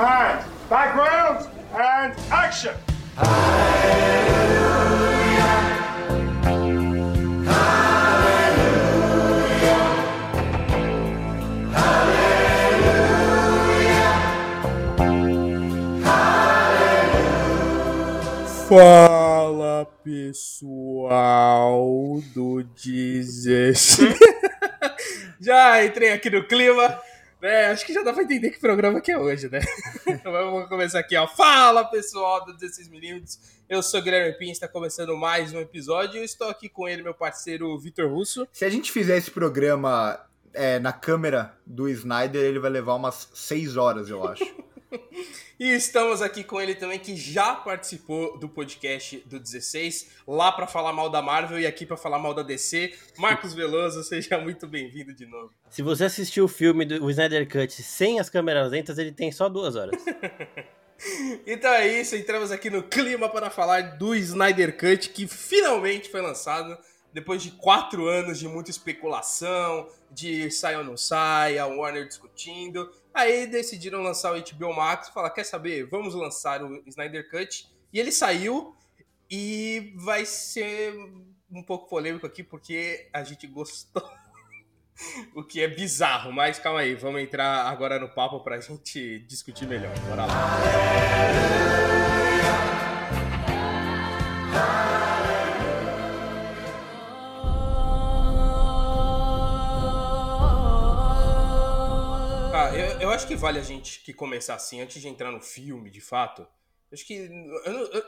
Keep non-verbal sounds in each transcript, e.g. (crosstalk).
and background and action. Fala pessoal do 16. (laughs) já entrei aqui no clima, né? Acho que já dá pra entender que programa que é hoje, né? (laughs) Então vamos começar aqui, ó. Fala pessoal do 16 Minutos. Eu sou Guilherme Pins, está começando mais um episódio eu estou aqui com ele, meu parceiro Vitor Russo. Se a gente fizer esse programa é, na câmera do Snyder, ele vai levar umas 6 horas, eu acho. (laughs) (laughs) E estamos aqui com ele também, que já participou do podcast do 16, lá para falar mal da Marvel e aqui para falar mal da DC. Marcos Veloso, (laughs) seja muito bem-vindo de novo. Se você assistiu o filme do Snyder Cut sem as câmeras lentas, ele tem só duas horas. (laughs) Então é isso, entramos aqui no clima para falar do Snyder Cut, que finalmente foi lançado depois de quatro anos de muita especulação, de sai ou não sai, a Warner discutindo. Aí decidiram lançar o HBO Max e falar: quer saber? Vamos lançar o Snyder Cut. E ele saiu e vai ser um pouco polêmico aqui porque a gente gostou. (laughs) o que é bizarro, mas calma aí, vamos entrar agora no papo pra gente discutir melhor. Bora lá. Acho que vale a gente que começar assim, antes de entrar no filme, de fato. Acho que. Eu, não- eu,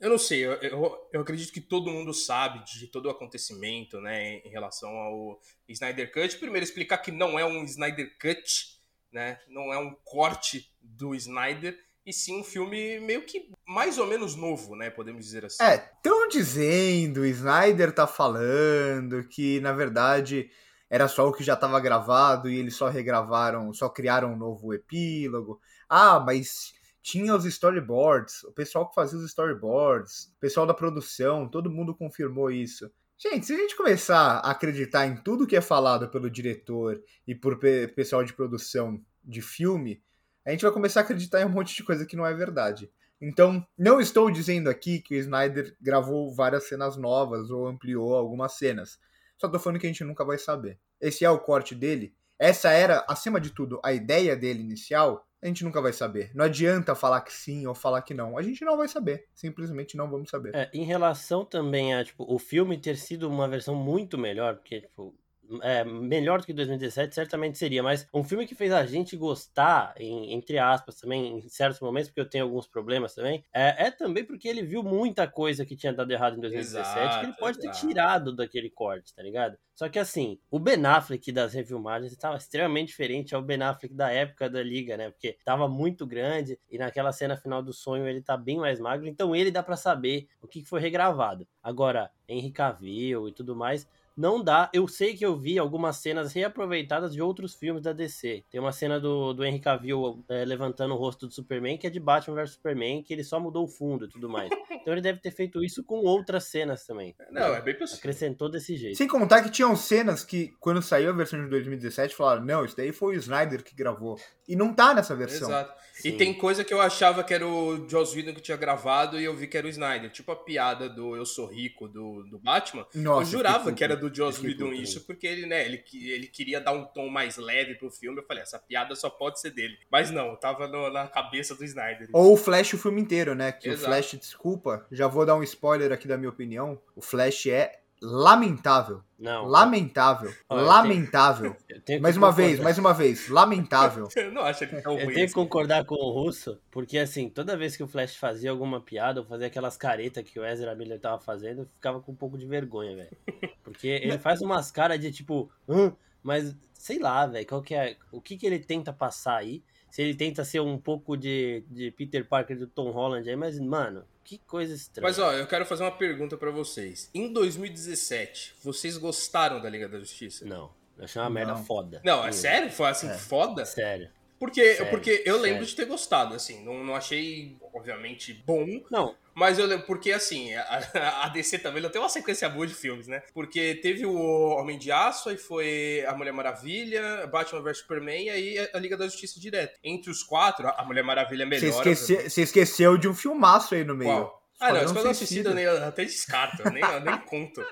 eu não sei, eu, eu, eu acredito que todo mundo sabe de todo o acontecimento, né, em relação ao Snyder Cut. Primeiro, explicar que não é um Snyder Cut, né? Não é um corte do Snyder, e sim um filme meio que mais ou menos novo, né? Podemos dizer assim. É, estão dizendo, o Snyder tá falando que, na verdade, era só o que já estava gravado e eles só regravaram, só criaram um novo epílogo. Ah, mas tinha os storyboards, o pessoal que fazia os storyboards, o pessoal da produção, todo mundo confirmou isso. Gente, se a gente começar a acreditar em tudo que é falado pelo diretor e por pe- pessoal de produção de filme, a gente vai começar a acreditar em um monte de coisa que não é verdade. Então, não estou dizendo aqui que o Snyder gravou várias cenas novas ou ampliou algumas cenas. Só tô falando que a gente nunca vai saber. Esse é o corte dele. Essa era, acima de tudo, a ideia dele inicial. A gente nunca vai saber. Não adianta falar que sim ou falar que não. A gente não vai saber. Simplesmente não vamos saber. É, em relação também a, tipo, o filme ter sido uma versão muito melhor, porque, tipo, é, melhor do que 2017 certamente seria, mas um filme que fez a gente gostar, em- entre aspas, também, em certos momentos, porque eu tenho alguns problemas também, é, é também porque ele viu muita coisa que tinha dado errado em 2017 que ele Exato, pode ter exato. tirado daquele corte, tá ligado? Só que assim, o Ben Affleck das refilmagens estava extremamente diferente ao Ben Affleck da época da Liga, né? Porque tava muito grande e naquela cena final do sonho ele tá bem mais magro, então ele dá pra saber o que que foi regravado. Agora, Henry Cavill e tudo mais, não dá. Eu sei que eu vi algumas cenas reaproveitadas de outros filmes da DC. Tem uma cena do, do Henry Cavill é, levantando o rosto do Superman, que é de Batman vs Superman, que ele só mudou o fundo e tudo mais. (laughs) Então ele deve ter feito isso com outras cenas também. Não, é bem possível. Acrescentou desse jeito. Sem contar que tinham cenas que, quando saiu a versão de 2017, falaram: não, isso daí foi o Snyder que gravou. E não tá nessa versão. Exato. E Sim. tem coisa que eu achava que era o Joss Whedon que tinha gravado e eu vi que era o Snyder. Tipo a piada do Eu Sou Rico do, do Batman. Nossa, eu jurava fiquei que era puto. Do Joss Whedon isso, porque ele, né, ele, que- ele queria dar um tom mais leve pro filme. Eu falei, essa piada só pode ser dele. Mas não, tava no- na cabeça do Snyder. Ou o Flash o filme inteiro, né? Que Exato. o Flash, desculpa, já vou dar um spoiler aqui da minha opinião. O Flash é lamentável. Não. Lamentável. Olha, eu lamentável. eu tenho que Mais uma concordar. vez, mais uma vez. Lamentável. (laughs) Eu não acho tão Eu ruim. tenho que assim. concordar com o Russo, porque assim, toda vez que o Flash fazia alguma piada ou fazia aquelas caretas que o Ezra Miller tava fazendo, eu ficava com um pouco de vergonha, velho. Porque (laughs) ele faz umas caras de tipo, hã? mas sei lá, velho, qual que é, o que que ele tenta passar aí? Se ele tenta ser um pouco de, de Peter Parker do Tom Holland aí, mas mano, que coisa estranha. Mas ó, eu quero fazer uma pergunta pra vocês. Em 2017, vocês gostaram da Liga da Justiça? Não, eu achei uma merda Não. foda. Não, é sério? Foi assim, É. foda? Sério. Porque, Sério, porque eu lembro sério. de ter gostado, assim. Não, não achei, obviamente, bom. Não, Mas eu lembro, porque assim, a, (laughs) a DC também não tem uma sequência boa de filmes, né? Porque teve o Homem de Aço, aí foi a Mulher Maravilha, Batman vs Superman e aí a Liga da Justiça direto. Entre os quatro, a Mulher Maravilha é melhor. você esqueceu de um filmaço aí no meio. Qual? Ah, não, Esquadrão Suicida eu nem, eu até descarto, eu nem, eu nem conto.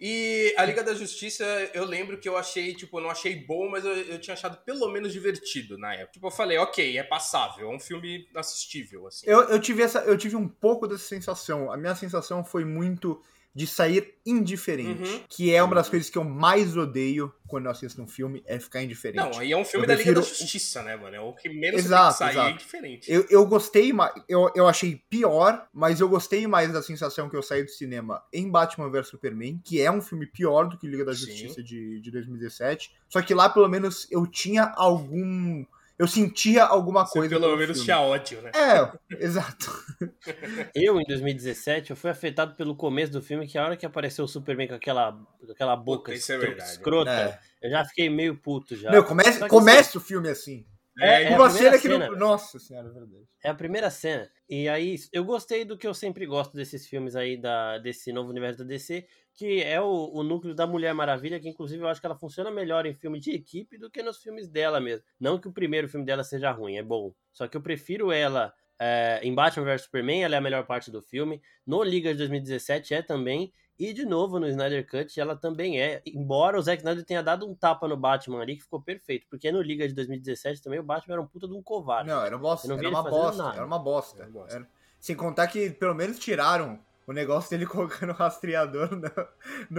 E a Liga da Justiça, eu lembro que eu achei, tipo, eu não achei bom, mas eu, eu tinha achado pelo menos divertido na época. Tipo, eu falei, ok, é passável, é um filme assistível, assim. Eu, eu, tive essa, eu tive um pouco dessa sensação. A minha sensação foi muito de sair indiferente. Uhum. Que é uma das coisas que eu mais odeio quando eu assisto um filme, é ficar indiferente. Não, aí é um filme Eu da Liga da prefiro- Justiça, né, mano? É o que menos Exato, você tem que sair é diferente. Eu, eu gostei mais. Eu, eu achei pior, mas eu gostei mais da sensação que eu saí do cinema em Batman vs Superman, que é um filme pior do que Liga da Sim. Justiça de, de 2017. Só que lá, pelo menos, eu tinha algum. Eu sentia alguma Você coisa. pelo pelo menos tinha ódio, né? É, (laughs) exato. eu em 2017 eu fui afetado pelo começo do filme, que a hora que apareceu o Superman com aquela, com aquela boca Puta, isso é escro- verdade. escrota, É. eu já fiquei meio puto já. Meu, comece, começa o filme assim. É, É, é uma primeira cena que não. Nossa senhora, é verdade. É a primeira cena. E aí, eu gostei do que eu sempre gosto desses filmes aí, da, desse novo universo da DC, que é o, o núcleo da Mulher Maravilha, que inclusive eu acho que ela funciona melhor em filme de equipe do que nos filmes dela mesmo. Não que o primeiro filme dela seja ruim, é bom. Só que eu prefiro ela é, em Batman vs Superman, ela é a melhor parte do filme. No Liga de 2017 é também. E de novo no Snyder Cut ela também é. Embora o Zack Snyder tenha dado um tapa no Batman ali, que ficou perfeito. Porque no Liga de 2017 também o Batman era um puta de um covarde. Não, era uma bosta. Era uma bosta. nada. Era uma bosta. Era uma bosta. Era- Sem contar que pelo menos tiraram o negócio dele (laughs) colocando o rastreador no,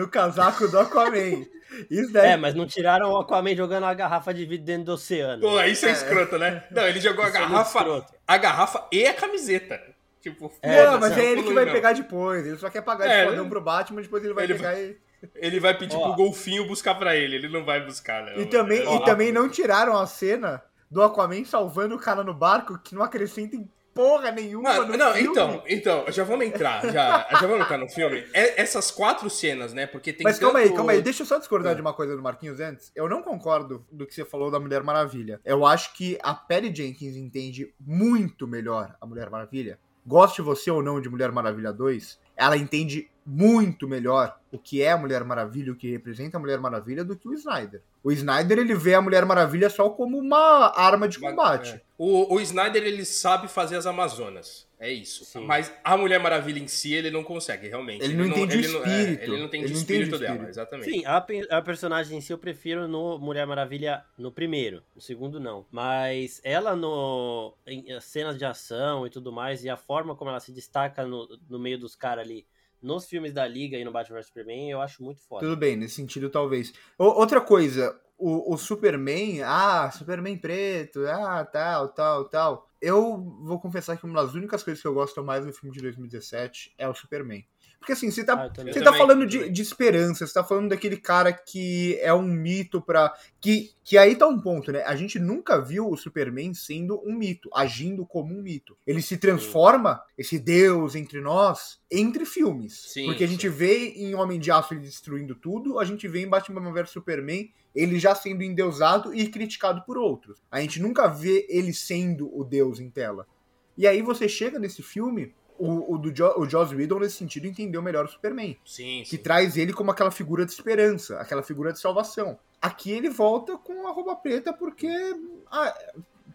no casaco do Aquaman. (laughs) Isso daí. É, mas não tiraram o Aquaman jogando a garrafa de vidro dentro do oceano. Pô, isso é escroto, né? (laughs) Não, ele jogou a Isso é muito garrafa, escroto. a garrafa e a camiseta. Tipo, É, não, mas é ele que vai não. pegar depois. Ele só quer pagar É, de fodão né? pro Batman, depois ele vai Ele pegar e. Ele vai pedir Ó. pro golfinho buscar pra ele, ele não vai buscar, não. E também, mano. e também não tiraram a cena do Aquaman salvando o cara no barco, que não acrescenta em porra nenhuma Mano, no não, filme. então, então, já vamos entrar, já, já vamos entrar no filme. É- essas quatro cenas, né? Porque tem Mas calma aí, tanto- calma aí. Deixa eu só discordar É. de uma coisa do Marquinhos antes. Eu não concordo do que você falou da Mulher Maravilha. Eu acho que a Patty Jenkins entende muito melhor a Mulher Maravilha. Goste você ou não de Mulher Maravilha 2, ela entende muito melhor o que é a Mulher Maravilha, o que representa a Mulher Maravilha, do que o Snyder. O Snyder, ele vê a Mulher Maravilha só como uma arma de combate. É. O, o Snyder, ele sabe fazer as Amazonas. É isso. Sim. Mas a Mulher Maravilha em si, ele não consegue, realmente. Ele não entende o ele não- é, espírito. ele não entende Ele o não entende espírito o dela, espírito. exatamente. Sim, a, a personagem em si eu prefiro no Mulher Maravilha no primeiro, no segundo não. Mas ela no em as cenas de ação e tudo mais, e a forma como ela se destaca no, no meio dos caras ali, nos filmes da Liga e no Batman vs Superman, eu acho muito foda. Tudo bem, nesse sentido, talvez. O- outra coisa, o, o Superman, ah, Superman preto, ah, tal, tal, tal. Eu vou confessar que uma das únicas coisas que eu gosto mais no filme de 2017 é o Superman. Porque assim, você Ah, tá, também. você tá também, falando de, de esperança, você tá falando daquele cara que é um mito pra. Que, que aí tá um ponto, né? A gente nunca viu o Superman sendo um mito, agindo como um mito. Ele se transforma, esse Deus entre nós, entre filmes. Sim, Porque a gente sim. vê em Homem de Aço ele destruindo tudo, a gente vê em Batman vs Superman ele já sendo endeusado e criticado por outros. A gente nunca vê ele sendo o Deus em tela. E aí você chega nesse filme, o, o do jo, o Joss Whedon, nesse sentido, entendeu melhor o Superman. Sim, Que sim. traz ele como aquela figura de esperança, aquela figura de salvação. Aqui ele volta com a roupa preta porque ah,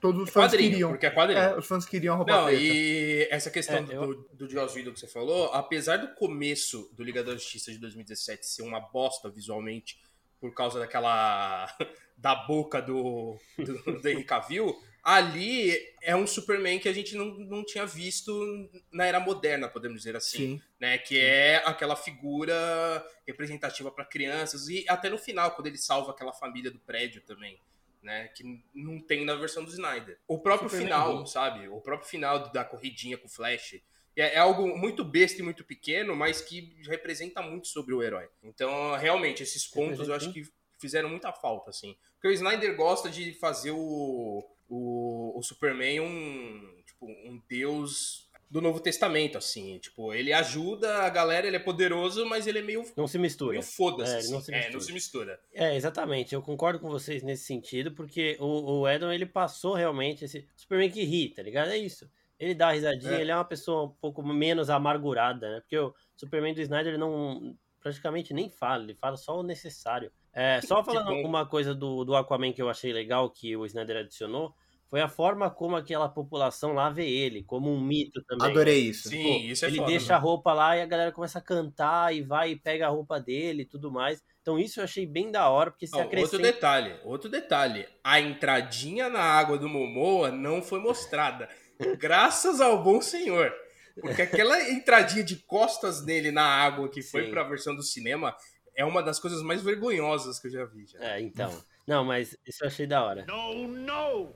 todos os É fãs queriam. porque é quadrinho. É, os fãs queriam a roupa Não, preta. e essa questão É, eu- do, do Joss Whedon que você falou, apesar do começo do Liga da Justiça de 2017 ser uma bosta visualmente, por causa daquela. (laughs) da boca do, do, do Henry Cavill, ali é um Superman que a gente não, não tinha visto na era moderna, podemos dizer assim Sim. né? Que é aquela figura representativa para crianças e até no final quando ele salva aquela família do prédio também, né? Que não tem na versão do Snyder. O próprio Superman final, bom. sabe? O próprio final da corridinha com o Flash é, é algo muito besta e muito pequeno, mas que representa muito sobre o herói. Então, realmente, esses pontos eu acho que fizeram muita falta, assim. Porque o Snyder gosta de fazer o, o, o Superman um, tipo, um deus do Novo Testamento, assim. Tipo, ele ajuda a galera, ele é poderoso, mas ele é meio, Não se mistura. meio foda-se. É, assim. não se É, mistura. não se mistura. É, exatamente. Eu concordo com vocês nesse sentido, porque o, o Edon, ele passou realmente esse Superman que ri, tá ligado? É isso. Ele dá risadinha, É. ele é uma pessoa um pouco menos amargurada, né? Porque o Superman do Snyder, ele não praticamente nem fala, ele fala só o necessário. É, só falando uma coisa do, do Aquaman que eu achei legal, que o Snyder adicionou, foi a forma como aquela população lá vê ele, como um mito também. Adorei isso. Sim, Pô, isso é ele foda. deixa a roupa lá e a galera começa a cantar e vai e pega a roupa dele e tudo mais. Então isso eu achei bem da hora, porque se outro acrescenta... detalhe, outro detalhe. A entradinha na água do Momoa não foi mostrada. graças ao bom senhor. Porque aquela entradinha de costas dele na água que foi Sim. pra versão do cinema é uma das coisas mais vergonhosas que eu já vi. Já. É, então. Não, mas isso eu achei da hora. No, no!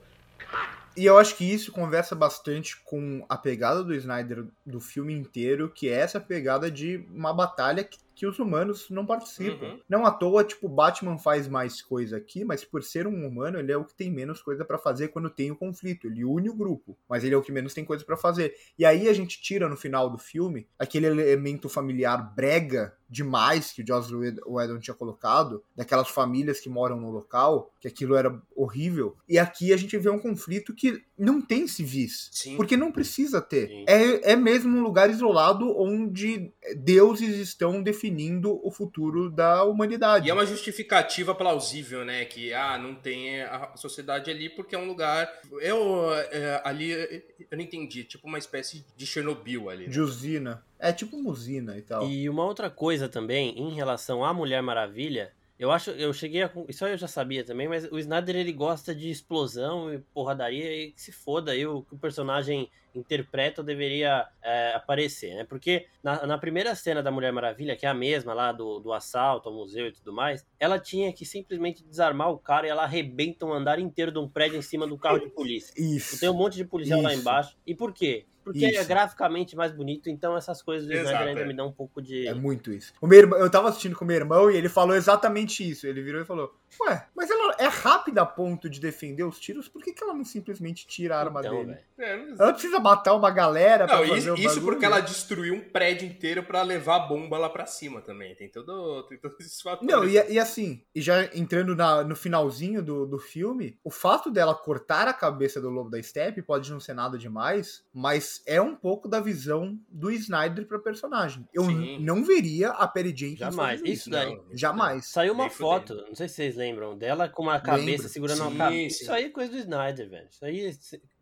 E eu acho que isso conversa bastante com a pegada do Snyder do filme inteiro, que é essa pegada de uma batalha que, que os humanos não participam. Uhum. Não à toa, tipo, Batman faz mais coisa aqui, mas por ser um humano, ele é o que tem menos coisa pra fazer quando tem o conflito. Ele une o grupo, mas ele é o que menos tem coisa pra fazer. E aí a gente tira no final do filme aquele elemento familiar brega demais que o Joss Whed- Whedon tinha colocado, daquelas famílias que moram no local, que aquilo era horrível. E aqui a gente vê um conflito que não tem civis. Sim. Porque não precisa ter. Sim. É, é mesmo um lugar isolado onde deuses estão definindo o futuro da humanidade. E é uma justificativa plausível, né? Que ah, não tem a sociedade ali porque é um lugar. Eu é, ali eu não entendi, tipo uma espécie de Chernobyl ali. né? De usina. É tipo uma usina e tal. E uma outra coisa também, em relação à Mulher Maravilha, eu acho, eu cheguei a. Isso eu já sabia também, mas o Snyder ele gosta de explosão e porradaria e que se foda aí o que o personagem interpreta ou deveria é, aparecer, né? Porque na, na primeira cena da Mulher Maravilha, que é a mesma lá do, do assalto ao museu e tudo mais, ela tinha que simplesmente desarmar o cara e ela arrebenta um andar inteiro de um prédio em cima do carro de (laughs) polícia. Isso. Tem um monte de policial lá Isso. embaixo. E por quê? Porque é Isso. graficamente mais bonito, então essas coisas do Exato, Snyder ainda é. me dão um pouco de. É muito isso. O meu irmão, eu tava assistindo com meu irmão e ele falou exatamente isso. Ele virou e falou: Ué, mas ela é rápida a ponto de defender os tiros, por que, que ela não simplesmente tira a arma Então, dele? É, Ela precisa matar uma galera pra Não, fazer isso, o isso porque ela destruiu um prédio inteiro pra levar a bomba lá pra cima também. Tem todo, tem todos esses fatores. Não, e, e assim, e já entrando na- no finalzinho do, do filme, o fato dela cortar a cabeça do lobo da Steppe pode não ser nada demais, mas é um pouco da visão do Snyder pra personagem. Eu Sim. não veria a Perry Jenkins Jamais. Isso daí. Não, Jamais. Saiu uma Nem foto, fudendo. não sei se vocês lembram, dela com uma cabeça Lembro. segurando uma Sim, cabeça. sim. Isso aí é coisa do Snyder, velho. Isso aí é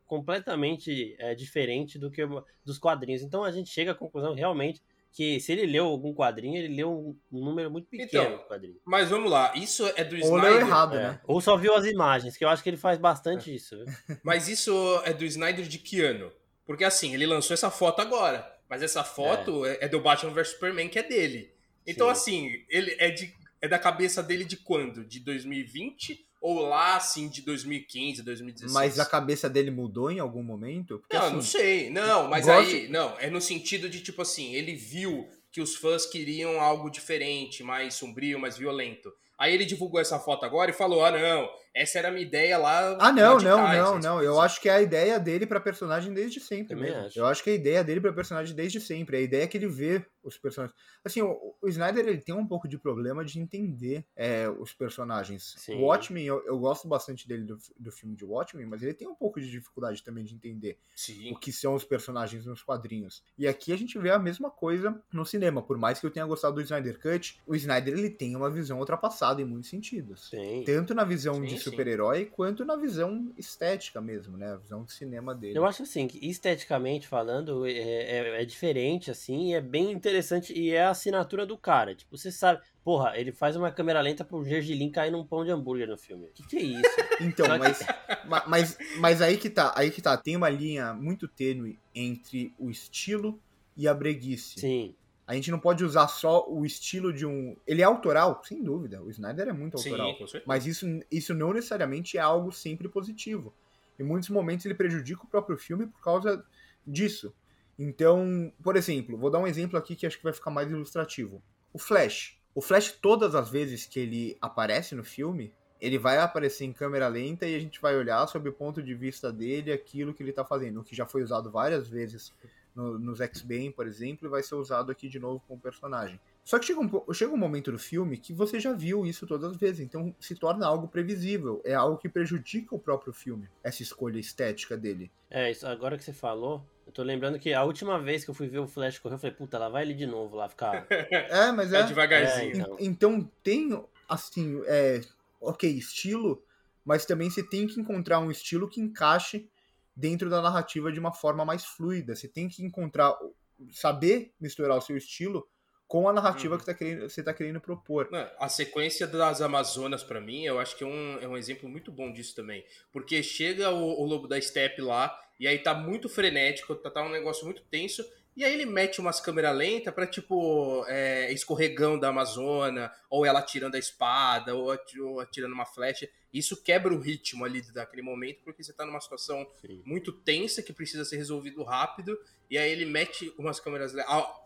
completamente é, diferente do que dos quadrinhos. Então a gente chega à conclusão realmente que se ele leu algum quadrinho, ele leu um, número muito pequeno Então, de quadrinho. Mas vamos lá, isso é do Ou Snyder. leu errado, É. né? Ou só viu as imagens, que eu acho que ele faz bastante isso. viu? (laughs) Mas isso é do Snyder de que ano? Porque assim, ele lançou essa foto agora. Mas essa foto é, é do Batman vs Superman, que é dele. Então, Sim. assim, ele é, de, é da cabeça dele de quando? De 2020? Ou lá, assim, de 2015, 2016? Mas a cabeça dele mudou em algum momento? Porque, Não, assim, não sei. Não, mas gosto- aí. Não, é no sentido de, tipo assim, ele viu que os fãs queriam algo diferente, mais sombrio, mais violento. Aí ele divulgou essa foto agora e falou: ah, não, essa era a minha ideia lá. Ah, não, não, trás, não, né? não. Eu acho que é a ideia dele pra personagem desde sempre Também mesmo. acho. Eu acho que é a ideia dele pra personagem desde sempre. É a ideia que ele vê os personagens. Assim, o, o Snyder ele tem um pouco de problema de entender é, os personagens. Sim. O Watchmen, eu, eu gosto bastante dele do, do filme de Watchmen, mas ele tem um pouco de dificuldade também de entender Sim. o que são os personagens nos quadrinhos. E aqui a gente vê a mesma coisa no cinema. Por mais que eu tenha gostado do Snyder Cut, o Snyder ele tem uma visão ultrapassada em muitos sentidos. Sim. Tanto na visão Sim, de. Super-herói, quanto na visão estética mesmo, né? A visão de cinema dele. Eu acho assim, que esteticamente falando, é, é, é diferente, assim, e é bem interessante, e é a assinatura do cara. Tipo, você sabe, porra, ele faz uma câmera lenta pro Gergelim cair num pão de hambúrguer no filme. O que, que é isso? (laughs) Então, mas, ma- mas, mas aí que tá, aí que tá. Tem uma linha muito tênue entre o estilo e a breguice. Sim, A gente não pode usar só o estilo de um. Ele é autoral, sem dúvida. O Snyder é muito autoral. Sim. Mas isso, isso não necessariamente é algo sempre positivo. Em muitos momentos ele prejudica o próprio filme por causa disso. Então, por exemplo, vou dar um exemplo aqui que acho que vai ficar mais ilustrativo. O Flash. O Flash, todas as vezes que ele aparece no filme, ele vai aparecer em câmera lenta e a gente vai olhar sob o ponto de vista dele aquilo que ele tá fazendo, o que já foi usado várias vezes no, nos X-Men, por exemplo, e vai ser usado aqui de novo com o personagem. Só que chega um, chega um momento do filme que você já viu isso todas as vezes, então se torna algo previsível. É algo que prejudica o próprio filme, essa escolha estética dele. É, isso, agora que você falou, eu tô lembrando que a última vez que eu fui ver o Flash correr, eu falei, puta, lá vai ele de novo lá ficar. (laughs) é, mas é. é devagarzinho. É, então. então tem, assim, é, ok, estilo, mas também você tem que encontrar um estilo que encaixe dentro da narrativa de uma forma mais fluida. Você tem que encontrar, saber misturar o seu estilo com a narrativa uhum. que tá querendo, você está querendo propor. A sequência das Amazonas, para mim, eu acho que é um, é um exemplo muito bom disso também. Porque chega o, o Lobo da Steppe lá, e aí tá muito frenético, tá, tá um negócio muito tenso, e aí ele mete umas câmeras lentas pra, tipo, é, escorregão da Amazônia, ou ela atirando a espada, ou atirando uma flecha. Isso quebra o ritmo ali daquele momento, porque você tá numa situação Sim. muito tensa que precisa ser resolvido rápido, e aí ele mete umas câmeras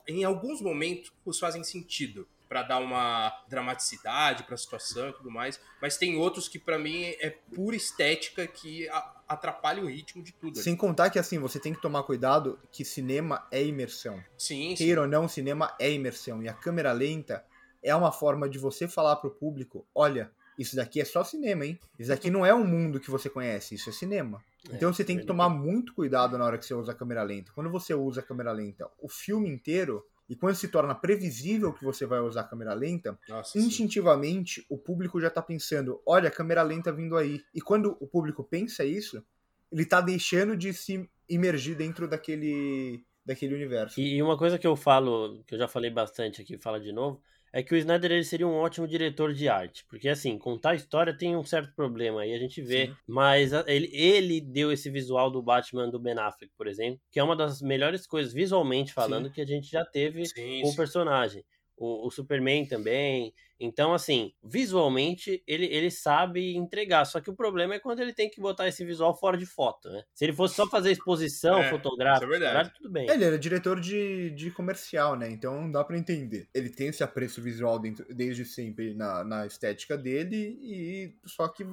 Em alguns momentos, fazem sentido para dar uma dramaticidade para a situação e tudo mais, mas tem outros que para mim é pura estética que atrapalha o ritmo de tudo. Sem contar que assim, você tem que tomar cuidado que cinema é imersão. Sim, Queira ou não, cinema é imersão e a câmera lenta é uma forma de você falar pro público, olha, isso daqui é só cinema, hein? Isso daqui não é um mundo que você conhece, isso é cinema. É, então você tem que tomar muito cuidado na hora que você usa a câmera lenta. Quando você usa a câmera lenta, o filme inteiro e quando se torna previsível que você vai usar a câmera lenta, Nossa, instintivamente sim. o público já está pensando: olha, a câmera lenta vindo aí. E quando o público pensa isso, ele está deixando de se imergir dentro daquele, daquele universo. E uma coisa que eu falo, que eu já falei bastante aqui, fala de novo, é que o Snyder ele seria um ótimo diretor de arte. Porque, assim, contar história tem um certo problema aí, a gente vê. Sim. Mas ele, ele deu esse visual do Batman do Ben Affleck, por exemplo, que é uma das melhores coisas, visualmente falando, sim. que a gente já teve sim, com o personagem o, o, Superman também. Então, assim, visualmente ele, ele sabe entregar. Só que o problema é quando ele tem que botar esse visual fora de foto, né? Se ele fosse só fazer exposição é, fotográfica, é verdade. tudo bem. Ele era diretor de, de comercial, né? Então não dá para entender. Ele tem esse apreço visual dentro, desde sempre na, na estética dele, e só que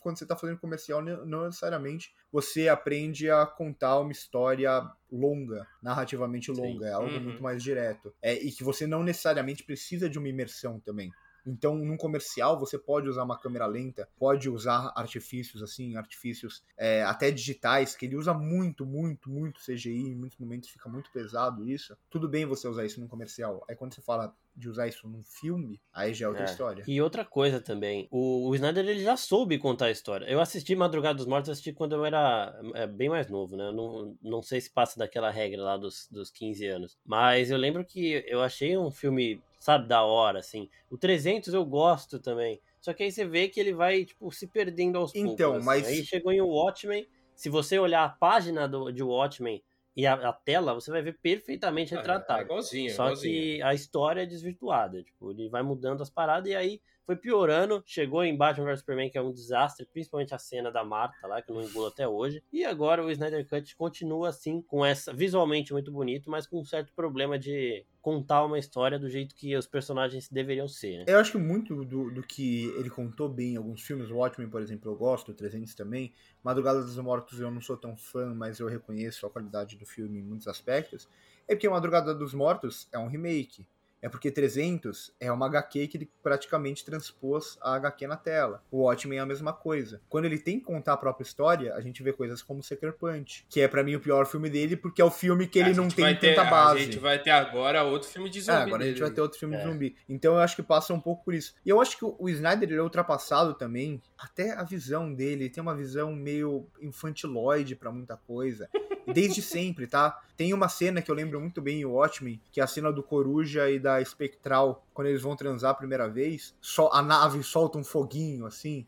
quando você está fazendo comercial, não necessariamente você aprende a contar uma história longa, narrativamente longa, Sim. é algo uhum. muito mais direto. É, e que você não necessariamente precisa de uma imersão também. Então, num comercial, você pode usar uma câmera lenta, pode usar artifícios assim, artifícios é, até digitais, que ele usa muito, muito, muito CGI, em muitos momentos fica muito pesado isso. Tudo bem você usar isso num comercial. Aí quando você fala de usar isso num filme, aí já é outra é. história. E outra coisa também, o, o, Snyder ele já soube contar a história. Eu assisti Madrugada dos Mortos, assisti quando eu era é, bem mais novo, né? Não, não sei se passa daquela regra lá dos, dos 15 anos. Mas eu lembro que eu achei um filme sabe, da hora, assim. O 300 eu gosto também. Só que aí você vê que ele vai, tipo, se perdendo aos então, poucos. Então, assim. mas... Aí chegou em Watchmen, se você olhar a página do, de Watchmen e a, a tela, você vai ver perfeitamente retratado. Ah, é igualzinho, Só igualzinho. que a história é desvirtuada. Tipo, ele vai mudando as paradas e aí foi piorando. Chegou em Batman vs Superman, que é um desastre, principalmente a cena da Marta lá, que eu não engulo até hoje. E agora o Snyder Cut continua assim, com essa. visualmente muito bonito, mas com um certo problema de contar uma história do jeito que os personagens deveriam ser. Né? Eu acho que muito do, do que ele contou bem em alguns filmes, o Watchmen, por exemplo, eu gosto, o 300 também. Madrugada dos Mortos eu não sou tão fã, mas eu reconheço a qualidade do filme em muitos aspectos. É porque Madrugada dos Mortos é um remake. É porque 300 é uma HQ que ele praticamente transpôs a HQ na tela. O Watchmen é a mesma coisa. Quando ele tem que contar a própria história, a gente vê coisas como Sucker Punch, que é para mim o pior filme dele, porque é o filme que ele não tem ter, tanta base. A gente vai ter agora outro filme de zumbi. É, agora dele. a gente vai ter outro filme é. de zumbi. Então eu acho que passa um pouco por isso. E eu acho que o Snyder ele é ultrapassado também, até a visão dele, ele tem uma visão meio infantiloide para muita coisa. (laughs) Desde sempre, tá? Tem uma cena que eu lembro muito bem em Watchmen, que é a cena do Coruja e da Espectral, quando eles vão transar a primeira vez, só a nave solta um foguinho, assim.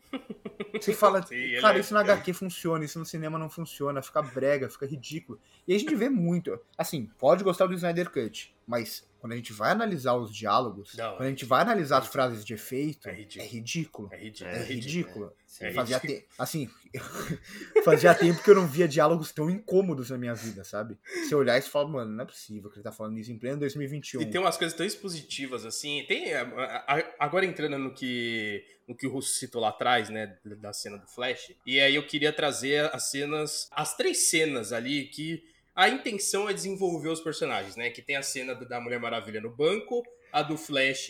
Você (laughs) fala, Sim, cara, é... isso na HQ funciona, isso no cinema não funciona, fica brega, fica ridículo. E a gente vê muito. Assim, pode gostar do Snyder Cut, mas quando a gente vai analisar os diálogos, não, quando a gente vai analisar as frases de efeito, é ridículo. É ridículo. É ridículo. É ridículo. É fazia te... Assim, (laughs) fazia tempo que eu não via diálogos tão incômodos na minha vida, sabe? Você olhar e fala, mano, não é possível que ele tá falando isso em pleno 2021. E tem umas coisas tão expositivas, assim. Tem. Agora entrando no que, no que o Russo citou lá atrás, né? Da cena do Flash. E aí eu queria trazer as cenas. As três cenas ali que a intenção é desenvolver os personagens, né? Que tem a cena da Mulher Maravilha no banco, a do Flash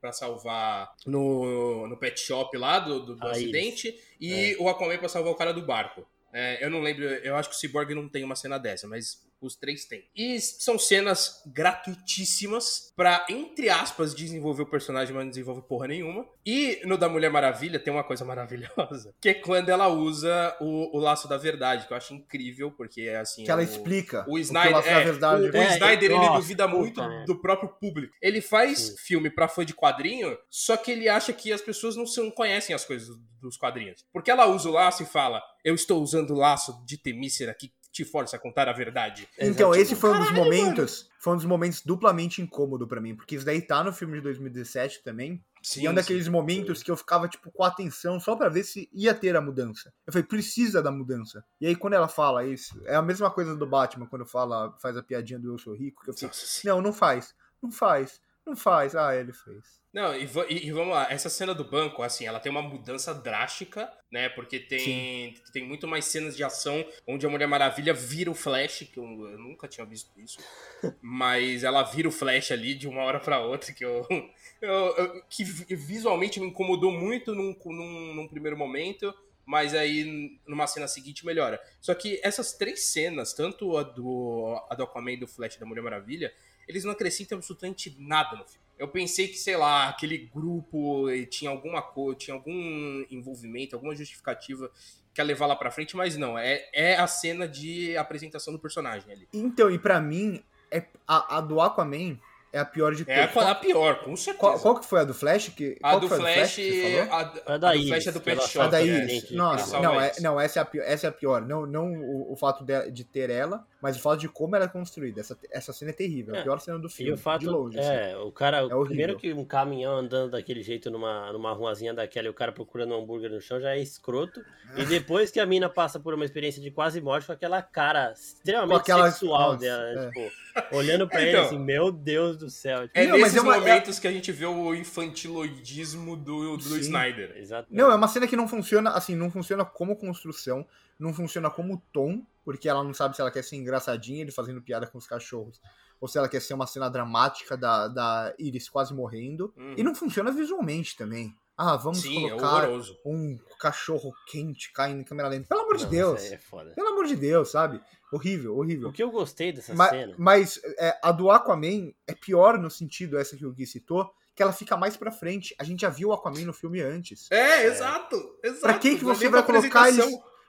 pra salvar no, no pet shop lá do, do, do A acidente, e o Aquaman pra salvar o cara do barco. É, eu não lembro, eu acho que o Cyborg não tem uma cena dessa, mas os três têm. E são cenas gratuitíssimas pra, entre aspas, desenvolver o personagem, mas não desenvolve porra nenhuma. E no da Mulher Maravilha tem uma coisa (laughs) maravilhosa, que é quando ela usa o, o laço da verdade, que eu acho incrível, porque é assim. Que ela o- explica. o que Snyder, faz é, verdade. o, o É, Snyder ele nossa, duvida muito do próprio público. Ele faz Sim. filme pra fã de quadrinho, só que ele acha que as pessoas não, são, conhecem as coisas dos quadrinhos. Porque ela usa o laço e fala: Eu estou usando o laço de Temícera que te força a contar a verdade. Então, esse foi um dos Caralho, momentos. Foi um dos momentos duplamente incômodo pra mim. Porque isso daí tá no filme de 2017 também. Sim, e é um daqueles sim. momentos que eu ficava, tipo, com atenção só pra ver se ia ter a mudança. Eu falei, precisa da mudança. E aí, quando ela fala isso, é a mesma coisa do Batman, quando fala, faz a piadinha do eu sou rico, que eu sim. não, não faz, não faz, não faz. Ah, ele fez. Não, e, e- e vamos lá, essa cena do banco, assim, ela tem uma mudança drástica, né? Porque tem, tem muito mais cenas de ação onde a Mulher Maravilha vira o Flash, que eu, eu nunca tinha visto isso. (laughs) mas ela vira o Flash ali de uma hora pra outra, que eu. (laughs) eu- eu- que vi- visualmente me incomodou muito num, num, num primeiro momento. Mas aí, numa cena seguinte, melhora. Só que essas três cenas, tanto a do, a do Aquaman e do Flash da Mulher Maravilha, eles não acrescentam absolutamente nada no filme. Eu pensei que, sei lá, aquele grupo eh, tinha alguma coisa, tinha algum envolvimento, alguma justificativa que ia levar lá pra frente, mas não. É, é a cena de apresentação do personagem ali. Então, e pra mim, é, a, a do Aquaman é a pior de É todas. a, a pior, com certeza. Qual, qual que foi a do Flash? Que, a qual do foi Flash, que você falou? a, A a da do Iris, Flash é do Pet Shop. A da né? Iris. Nossa, não, é, eles. não essa, é a pior, essa é a pior. Não, não o, o fato de, de ter ela, mas o fato de como ela é construída. Essa, essa cena é terrível. É a É, pior cena do E filme. o fato de longe. assim. é, o cara, horrível. primeiro que um caminhão andando daquele jeito numa, numa ruazinha daquela e o cara procurando um hambúrguer no chão já é escroto. E depois que a mina passa por uma experiência de quase morte com aquela cara extremamente Com aquela- sexual nossa, dela, é. tipo, olhando pra ele Então. assim, meu Deus do céu. Tipo, É Não, mas nesses é uma- momentos que a gente vê o infantiloidismo do, do Sim. Snyder. exato. Não, é uma cena que não funciona, assim, não funciona como construção, não funciona como tom, porque ela não sabe se ela quer ser engraçadinha, ele fazendo piada com os cachorros, ou se ela quer ser uma cena dramática da, da Iris quase morrendo. Uhum. E não funciona visualmente também. Ah, vamos Sim, é colocar horroroso. um cachorro quente caindo em câmera lenta. Pelo amor de Não, Deus. isso aí é foda. Pelo amor de Deus, sabe? Horrível, O horrível. que eu gostei dessa Ma- cena. Mas, é, a do Aquaman é pior no sentido, essa que o Gui citou, que ela fica mais pra frente. A gente já viu o Aquaman no filme antes. É, exato, exato. Pra que, que é você vai colocar eles,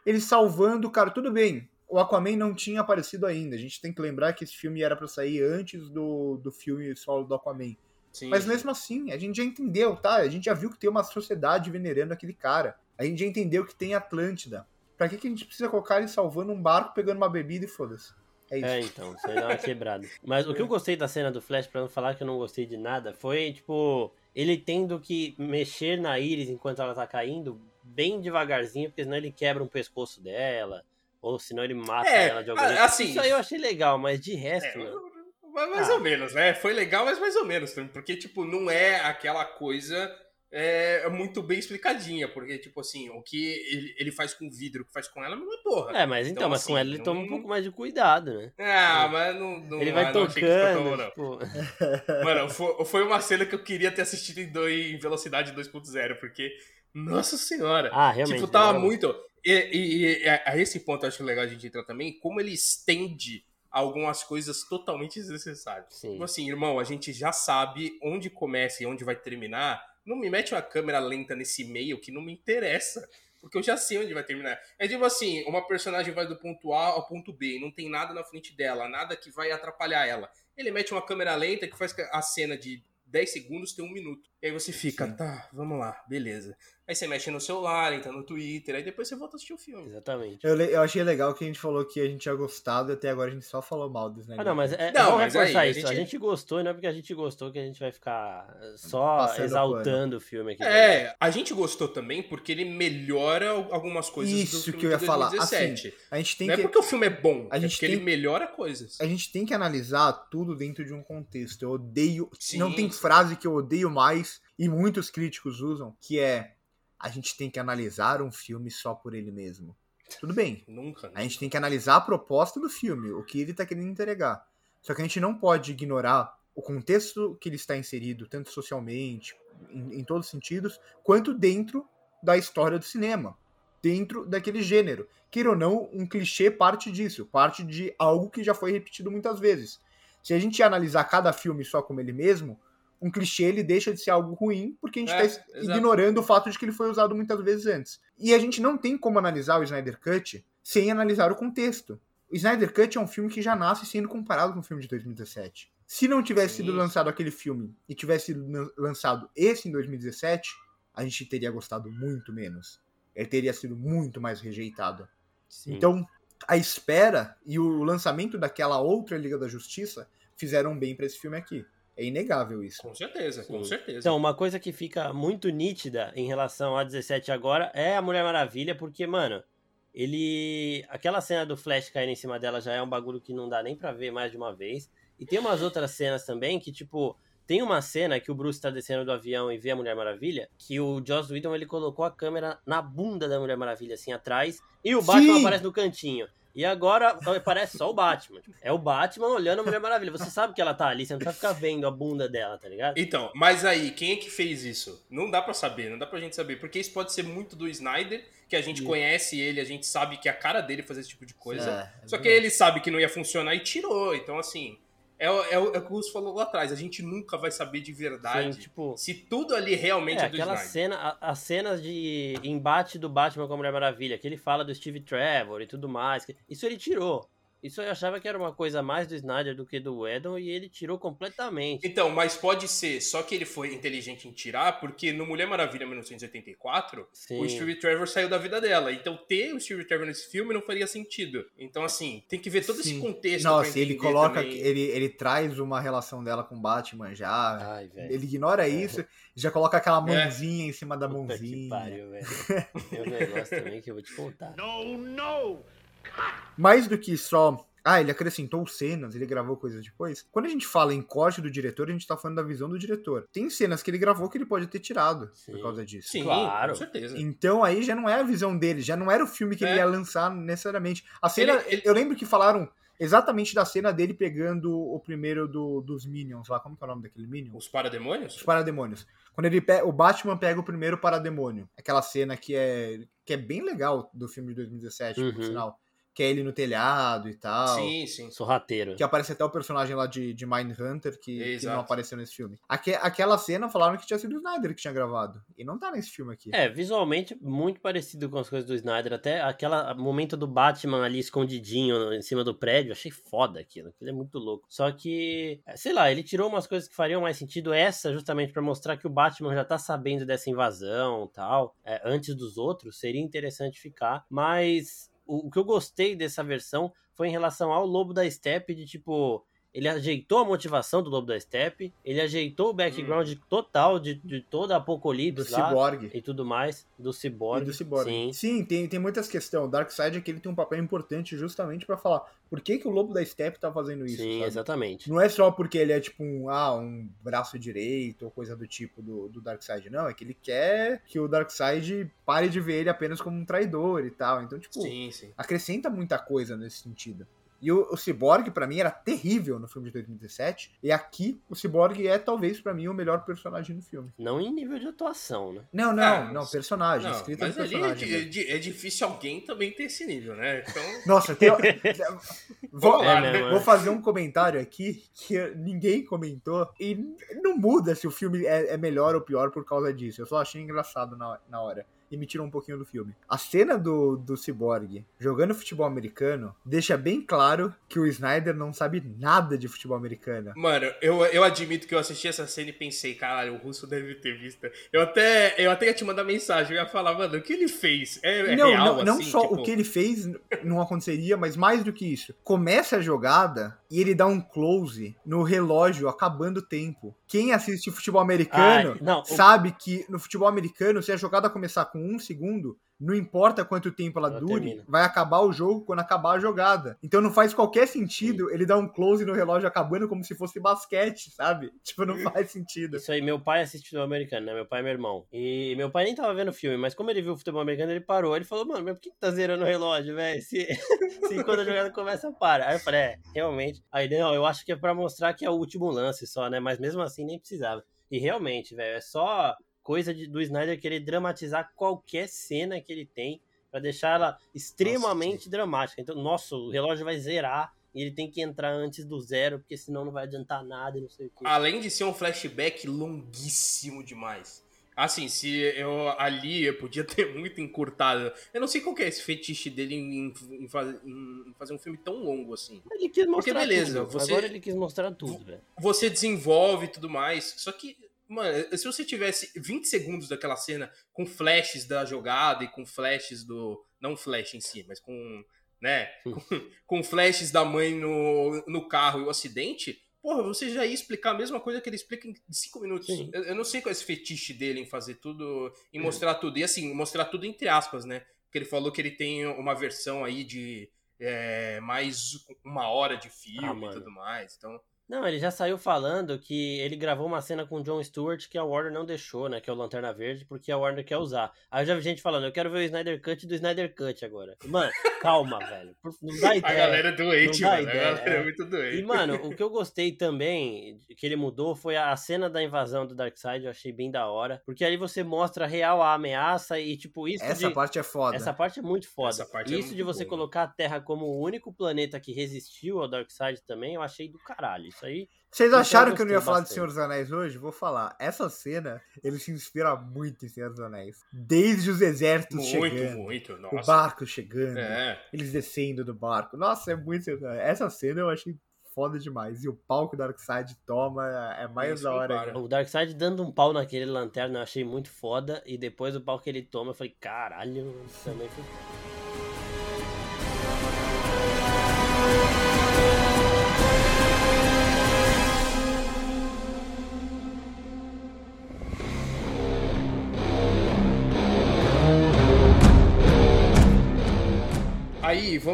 eles salvando o cara? Tudo bem, o Aquaman não tinha aparecido ainda. A gente tem que lembrar que esse filme era pra sair antes do, do filme solo do Aquaman. Sim, Mas mesmo assim, a gente já entendeu, tá? A gente já viu que tem uma sociedade venerando aquele cara. A gente já entendeu que tem Atlântida. Pra que, que a gente precisa colocar ele salvando um barco, pegando uma bebida e foda-se? É isso. É, então, isso aí dá uma (laughs) quebrada. Mas o que eu gostei da cena do Flash, pra não falar que eu não gostei de nada, foi, tipo, ele tendo que mexer na Iris enquanto ela tá caindo, bem devagarzinho, porque senão ele quebra um pescoço dela, ou senão ele mata É, ela de algum a- jeito. assim, Isso aí eu achei legal, mas de resto, É, mais Ah. ou menos, né? Foi legal, mas mais ou menos também. Porque, tipo, não é aquela coisa é, muito bem explicadinha. Porque, tipo assim, o que ele, ele faz com o vidro, o que faz com ela, não é porra. É, mas então, Então, mas assim, com ela ele não- toma um pouco mais de cuidado, né? Ah, mas não, não ele vai ah, ficou tão tocando, não. tipo... Mano, foi, foi uma cena que eu queria ter assistido em, dois, em velocidade 2.0, porque, nossa senhora, Ah, realmente. tipo, tava muito. E, e- e a, a esse ponto eu acho legal a gente entrar também, como ele estende algumas coisas totalmente desnecessárias. Sim. Tipo assim, irmão, a gente já sabe onde começa e onde vai terminar. Não me mete uma câmera lenta nesse meio que não me interessa. Porque eu já sei onde vai terminar. É tipo assim, uma personagem vai do ponto A ao ponto B, não tem nada na frente dela, nada que vai atrapalhar ela. Ele mete uma câmera lenta que faz a cena de 10 segundos ter um minuto. E aí você fica, Sim. tá, vamos lá, beleza. Aí você mexe no celular, entra no Twitter, aí depois você volta a assistir o filme. Exatamente. Eu, eu achei legal que a gente falou que a gente tinha gostado e até agora a gente só falou mal dos Ah, não, mas é, Não, vamos mas reforçar aí, a isso. A gente- gente gostou, e não é porque a gente gostou que a gente vai ficar só Passando exaltando o filme aqui. É, a gente gostou também porque ele melhora algumas coisas Isso do filme que eu ia falar. 2017. A gente tem não que. é porque o filme é bom, A é gente porque tem- ele melhora coisas. A gente tem que analisar tudo dentro de um contexto. Eu odeio. Sim. Não tem frase que eu odeio mais, e muitos críticos usam, que é a gente tem que analisar um filme só por ele mesmo. Tudo bem. (laughs) Nunca. A gente tem que analisar a proposta do filme, o que ele tá querendo entregar. Só que a gente não pode ignorar o contexto que ele está inserido, tanto socialmente, em, em todos os sentidos, quanto dentro da história do cinema. Dentro daquele gênero. Queira ou não, um clichê parte disso, parte de algo que já foi repetido muitas vezes. Se a gente analisar cada filme só como ele mesmo, um clichê ele deixa de ser algo ruim porque a gente É, está exato. ignorando o fato de que ele foi usado muitas vezes antes. E a gente não tem como analisar o Snyder Cut sem analisar o contexto. O Snyder Cut é um filme que já nasce sendo comparado com o filme de 2017. Se não tivesse Sim. sido lançado aquele filme e tivesse sido lan- lançado esse em 2017, a gente teria gostado muito menos. Ele teria sido muito mais rejeitado. Sim. Então, a espera e o lançamento daquela outra Liga da Justiça fizeram bem pra esse filme aqui. É inegável isso. Com certeza, com Sim. certeza. Então, uma coisa que fica muito nítida em relação a 17 agora é a Mulher Maravilha, porque, mano, ele. Aquela cena do Flash caindo em cima dela já é um bagulho que não dá nem pra ver mais de uma vez. E tem umas outras cenas também que, tipo. Tem uma cena que o Bruce tá descendo do avião e vê a Mulher Maravilha, que o Joss Whedon ele colocou a câmera na bunda da Mulher Maravilha, assim, atrás, e o Batman Sim! aparece no cantinho. E agora aparece só o Batman. Tipo, É o Batman olhando a Mulher Maravilha. Você sabe que ela tá ali, você não precisa ficar vendo a bunda dela, tá ligado? Então, mas aí, quem é que fez isso? Não dá pra saber, não dá pra gente saber, porque isso pode ser muito do Snyder, que a gente Isso. conhece ele, a gente sabe que é a cara dele fazer esse tipo de coisa. É, é Só que ele sabe que não ia funcionar e tirou. Então, assim, é, o- é, é o que o Russo falou lá atrás, a gente nunca vai saber de verdade Sim, tipo, se tudo ali realmente É, é, do aquela Snyder. cena, as cenas de embate do Batman com a Mulher Maravilha, que ele fala do Steve Trevor e tudo mais, que- isso ele tirou. Isso eu achava que era uma coisa mais do Snyder do que do Whedon e ele tirou completamente. Então, mas pode ser, só que ele foi inteligente em tirar, porque no Mulher Maravilha 1984, Sim. o Steve Trevor saiu da vida dela. Então, ter o Steve Trevor nesse filme não faria sentido. Então, assim, tem que ver todo esse Sim. contexto. pra Nossa, ele entender coloca, também. ele, ele traz uma relação dela com o Batman já. Ai, velho. Ele ignora isso, já coloca aquela É. mãozinha em cima da Puta que mãozinha. pariu, velho. (laughs) Tem um negócio também que eu vou te contar. No, no! Mais do que só. Ah, ele acrescentou cenas, ele gravou coisas depois. Quando a gente fala em corte do diretor, a gente tá falando da visão do diretor. Tem cenas que ele gravou que ele pode ter tirado Sim. por causa disso. Sim, Claro. com certeza. Então aí já não é a visão dele, já não era o filme que ele É. ia lançar necessariamente. A cena, Ele- ele- eu lembro que falaram exatamente da cena dele pegando o primeiro do- dos Minions lá, como que é o nome daquele Minion? Os parademônios? Os parademônios. Quando ele pe- o Batman pega o primeiro parademônio, aquela cena que é que é bem legal do filme de 2017, por Uhum. sinal, que é ele no telhado e tal. Sim, sim. Sorrateiro. Que aparece até o personagem lá de, de Mindhunter, que, que não apareceu nesse filme. Aque- aquela cena falaram que tinha sido o Snyder que tinha gravado. E não tá nesse filme aqui. É, visualmente muito parecido com as coisas do Snyder. Até aquela momento do Batman ali escondidinho em cima do prédio, achei foda aquilo. Aquilo é muito louco. Só que, é, sei lá, ele tirou umas coisas que fariam mais sentido. Essa, justamente pra mostrar que o Batman já tá sabendo dessa invasão tal, é, antes dos outros, seria interessante ficar. Mas o, que eu gostei dessa versão foi em relação ao Lobo da Steppe, de tipo. Ele ajeitou a motivação do Lobo da Steppe, ele ajeitou o background total de, de toda a do Apocalipse lá Cyborg. e tudo mais do E Cyborg. do Cyborg. Sim. Sim, tem, tem muitas questões. O Darkseid aqui ele tem um papel importante justamente pra falar por que, que o Lobo da Steppe tá fazendo isso. Sim, sabe? exatamente. Não é só porque ele é tipo um, ah, um braço direito ou coisa do tipo do, do Darkseid. Não, é que ele quer que o Darkseid pare de ver ele apenas como um traidor e tal. Então, tipo, Sim, sim. acrescenta muita coisa nesse sentido. E o, o Cyborg, pra mim, era terrível no filme de 2017. E aqui, o Cyborg é, talvez, pra mim, o melhor personagem do filme. Não em nível de atuação, né? Não, não, Ah, não, personagem, Não, escrita mas ali é, personagem. di- mesmo. di- é difícil alguém também ter esse nível, né? Então, (laughs) Nossa, tem... (laughs) vou, É mesmo, vou é. fazer um comentário aqui que ninguém comentou. E não muda se o filme é, é melhor ou pior por causa disso. Eu só achei engraçado na, na hora. E me tirou um pouquinho do filme. A cena do, do Cyborg jogando futebol americano deixa bem claro que o Snyder não sabe nada de futebol americano. mano, eu, eu admito que eu assisti essa cena e pensei, caralho, o russo deve ter visto. Eu até, eu até ia te mandar mensagem, eu ia falar, mano, o que ele fez? É, é não, real, não, não assim? só Tipo, o que ele fez não aconteceria, mas mais do que isso. Começa a jogada e ele dá um close no relógio acabando o tempo. Quem assiste futebol americano Ai, não, o- sabe que no futebol americano, se a jogada começar com com um segundo, não importa quanto tempo ela, Ela dure, termina. vai acabar o jogo quando acabar a jogada. Então não faz qualquer sentido ele dar um close no relógio acabando como se fosse basquete, sabe? (laughs) Tipo, não faz sentido. Isso aí, meu pai assiste futebol americano, né? Meu pai é meu irmão. E meu pai nem tava vendo o filme, mas como ele viu o futebol americano, ele parou. Ele falou, mano, mas por que que tá zerando o relógio, velho? Se, (laughs) se quando a jogada começa, para. Aí eu falei, é, realmente. Aí, não, eu acho que é pra mostrar que é o último lance só, né? Mas mesmo assim, nem precisava. E realmente, velho, é só coisa de- do Snyder querer dramatizar qualquer cena que ele tem pra deixar ela extremamente dramática. Então, nossa, o relógio vai zerar e ele tem que entrar antes do zero, porque senão não vai adiantar nada e não sei o quê. Além de ser um flashback longuíssimo demais. Assim, se eu ali eu podia (laughs) ter muito encurtado. Eu não sei qual que é esse fetiche dele em, em faz- em fazer um filme tão longo assim. Ele quis mostrar beleza, tudo. você- Agora ele quis mostrar tudo, velho. Você desenvolve e tudo mais. Só que, mano, se você tivesse 20 segundos daquela cena com flashes da jogada e com flashes do. Não flash em si, mas com. Né? Com, (laughs) com flashes da mãe no, no carro e o acidente. Porra, você já ia explicar a mesma coisa que ele explica em 5 minutos. Eu, eu não sei qual é esse fetiche dele em fazer tudo, em mostrar tudo. E assim, mostrar tudo entre aspas, né? Porque ele falou que ele tem uma versão aí de é, mais uma hora de filme Ah, e tudo mais. Então. Não, ele já saiu falando que ele gravou uma cena com o John Stewart que a Warner não deixou, né? Que é o Lanterna Verde, porque a Warner quer usar. Aí eu já vi gente falando, eu quero ver o Snyder Cut do Snyder Cut agora. Mano, calma, (laughs) velho. Não dá A ideia. galera é doente, não dá mano. ideia, a galera é, é. muito doente. E, mano, o que eu gostei também que ele mudou foi a cena da invasão do Darkseid, eu achei bem da hora. Porque ali você mostra real a ameaça e, tipo, isso Essa de... parte é foda. Essa parte é muito foda. Essa parte é Isso de muito você boa. colocar a Terra como o único planeta que resistiu ao Darkseid também, eu achei do caralho. Isso aí. Vocês Então, acharam que eu não ia falar de bastante. Senhor dos Anéis hoje? Vou falar. Essa cena, ele se inspira muito em Senhor dos Anéis. Desde os exércitos Muito, chegando. muito. O Nossa. barco chegando. É. Eles descendo do barco. Nossa, é muito. Essa cena eu achei foda demais. E o palco do Darkseid toma é mais Isso da hora. O Darkseid dando um pau naquele lanterna eu achei muito foda. E depois o pau que ele toma, eu falei, caralho, também foi.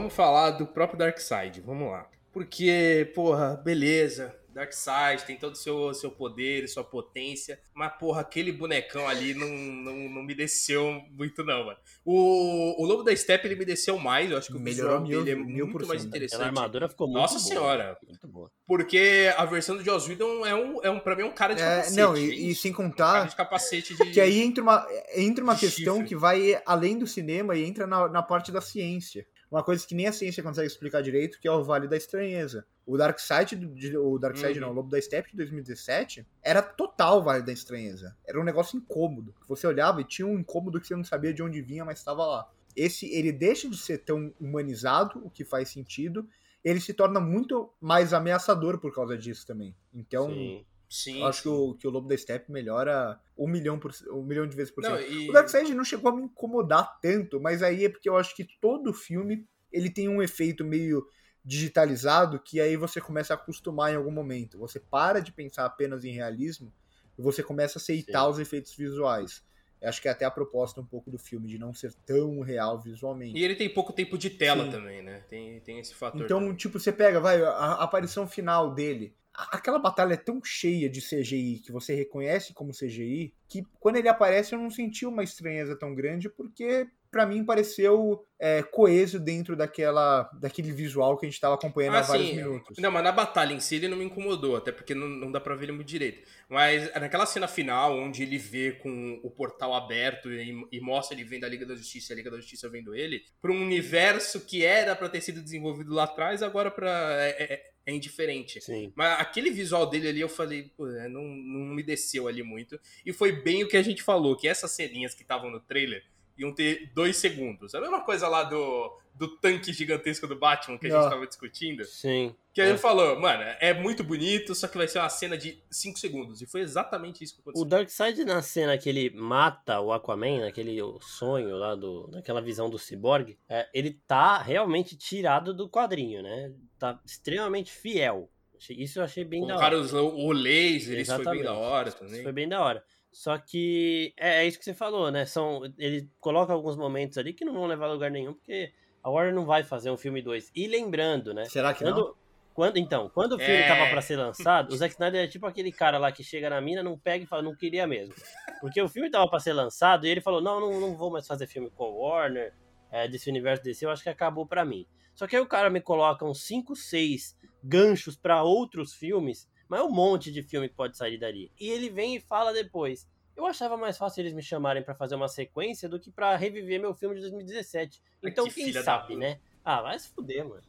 Vamos falar do próprio Darkseid. Vamos lá. Porque, porra, beleza. Darkseid tem todo o seu, seu poder, sua potência. Mas, porra, aquele bonecão ali não, não, não me desceu muito, não, mano. O, o Lobo da Steppe, ele me desceu mais. Eu acho que o Melhorou visual mil- dele é mil muito por mais cento. interessante. Aquela armadura ficou muito Nossa boa. senhora. Muito boa. Porque a versão do Joss Whedon é um, é um, pra mim, é um cara de É, capacete. não, é e, e isso. sem Um cara contar de capacete de... que aí entra uma, entra uma questão chifre. que vai além do cinema e entra na, na parte da ciência. Uma coisa que nem a ciência consegue explicar direito, que é o Vale da Estranheza. O Darkseid, do- de- o Darkseid Uhum. não, o Lobo da Steppe de 2017, era total o Vale da Estranheza. Era um negócio incômodo. Você olhava e tinha um incômodo que você não sabia de onde vinha, mas estava lá. Esse, ele deixa de ser tão humanizado, o que faz sentido, ele se torna muito mais ameaçador por causa disso também. Então, Sim. Sim, eu acho que o, que o Lobo da Steppe melhora um milhão, por, um milhão de vezes por Não, cento. e- O Darkseid não chegou a me incomodar tanto, mas aí é porque eu acho que todo filme ele tem um efeito meio digitalizado que aí você começa a acostumar em algum momento. Você para de pensar apenas em realismo e você começa a aceitar Sim. os efeitos visuais. Eu acho que é até a proposta um pouco do filme, de não ser tão real visualmente. E ele tem pouco tempo de tela Sim. também, né? Tem, tem esse fator. Então, também. tipo, você pega, vai, a, a aparição final dele. Aquela batalha é tão cheia de CGI que você reconhece como CGI que quando ele aparece eu não senti uma estranheza tão grande porque pra mim pareceu é, coeso dentro daquela daquele visual que a gente tava acompanhando há vários Assim, minutos. Não, mas na batalha em si ele não me incomodou, até porque não, não dá pra ver ele muito direito. Mas naquela cena final, onde ele vê com o portal aberto e, e mostra ele vendo a Liga da Justiça e a Liga da Justiça vendo ele, pra um universo que era pra ter sido desenvolvido lá atrás, agora pra, é, é- é indiferente. Sim. Mas aquele visual dele ali, eu falei, pô, é, não, não me desceu ali muito. E foi bem o que a gente falou, que essas ceninhas que estavam no trailer iam ter dois segundos. A mesma coisa lá do, do tanque gigantesco do Batman que a gente Não. tava discutindo. Sim. Que É. gente falou, mano, é muito bonito, só que vai ser uma cena de cinco segundos. E foi exatamente isso que O aconteceu. Darkseid na cena que ele mata o Aquaman, naquele sonho lá do, naquela visão do Cyborg, é, ele tá realmente tirado do quadrinho, né? Tá extremamente fiel. Isso eu achei bem da hora. Colocaram o laser, isso foi bem Exatamente. da hora Isso também. foi bem da hora. Só que é, é, isso que você falou, né? São, ele coloca alguns momentos ali que não vão levar a lugar nenhum, porque a Warner não vai fazer um filme 2. E lembrando, né? Será que quando, não? Quando, então, quando o filme É. tava pra ser (laughs) lançado, o Zack Snyder é tipo aquele cara lá que chega na mina, não pega e fala, não queria mesmo. Porque o filme tava pra ser lançado e ele falou, não, não, não vou mais fazer filme com o Warner, é, desse universo DC, eu acho que acabou pra mim. Só que aí o cara me coloca uns 5, 6 ganchos pra outros filmes, mas é um monte de filme que pode sair dali. E ele vem e fala depois. Eu achava mais fácil eles me chamarem pra fazer uma sequência do que pra reviver meu filme de 2017. Então, Que quem sabe, né? Ah, vai se fuder, mano.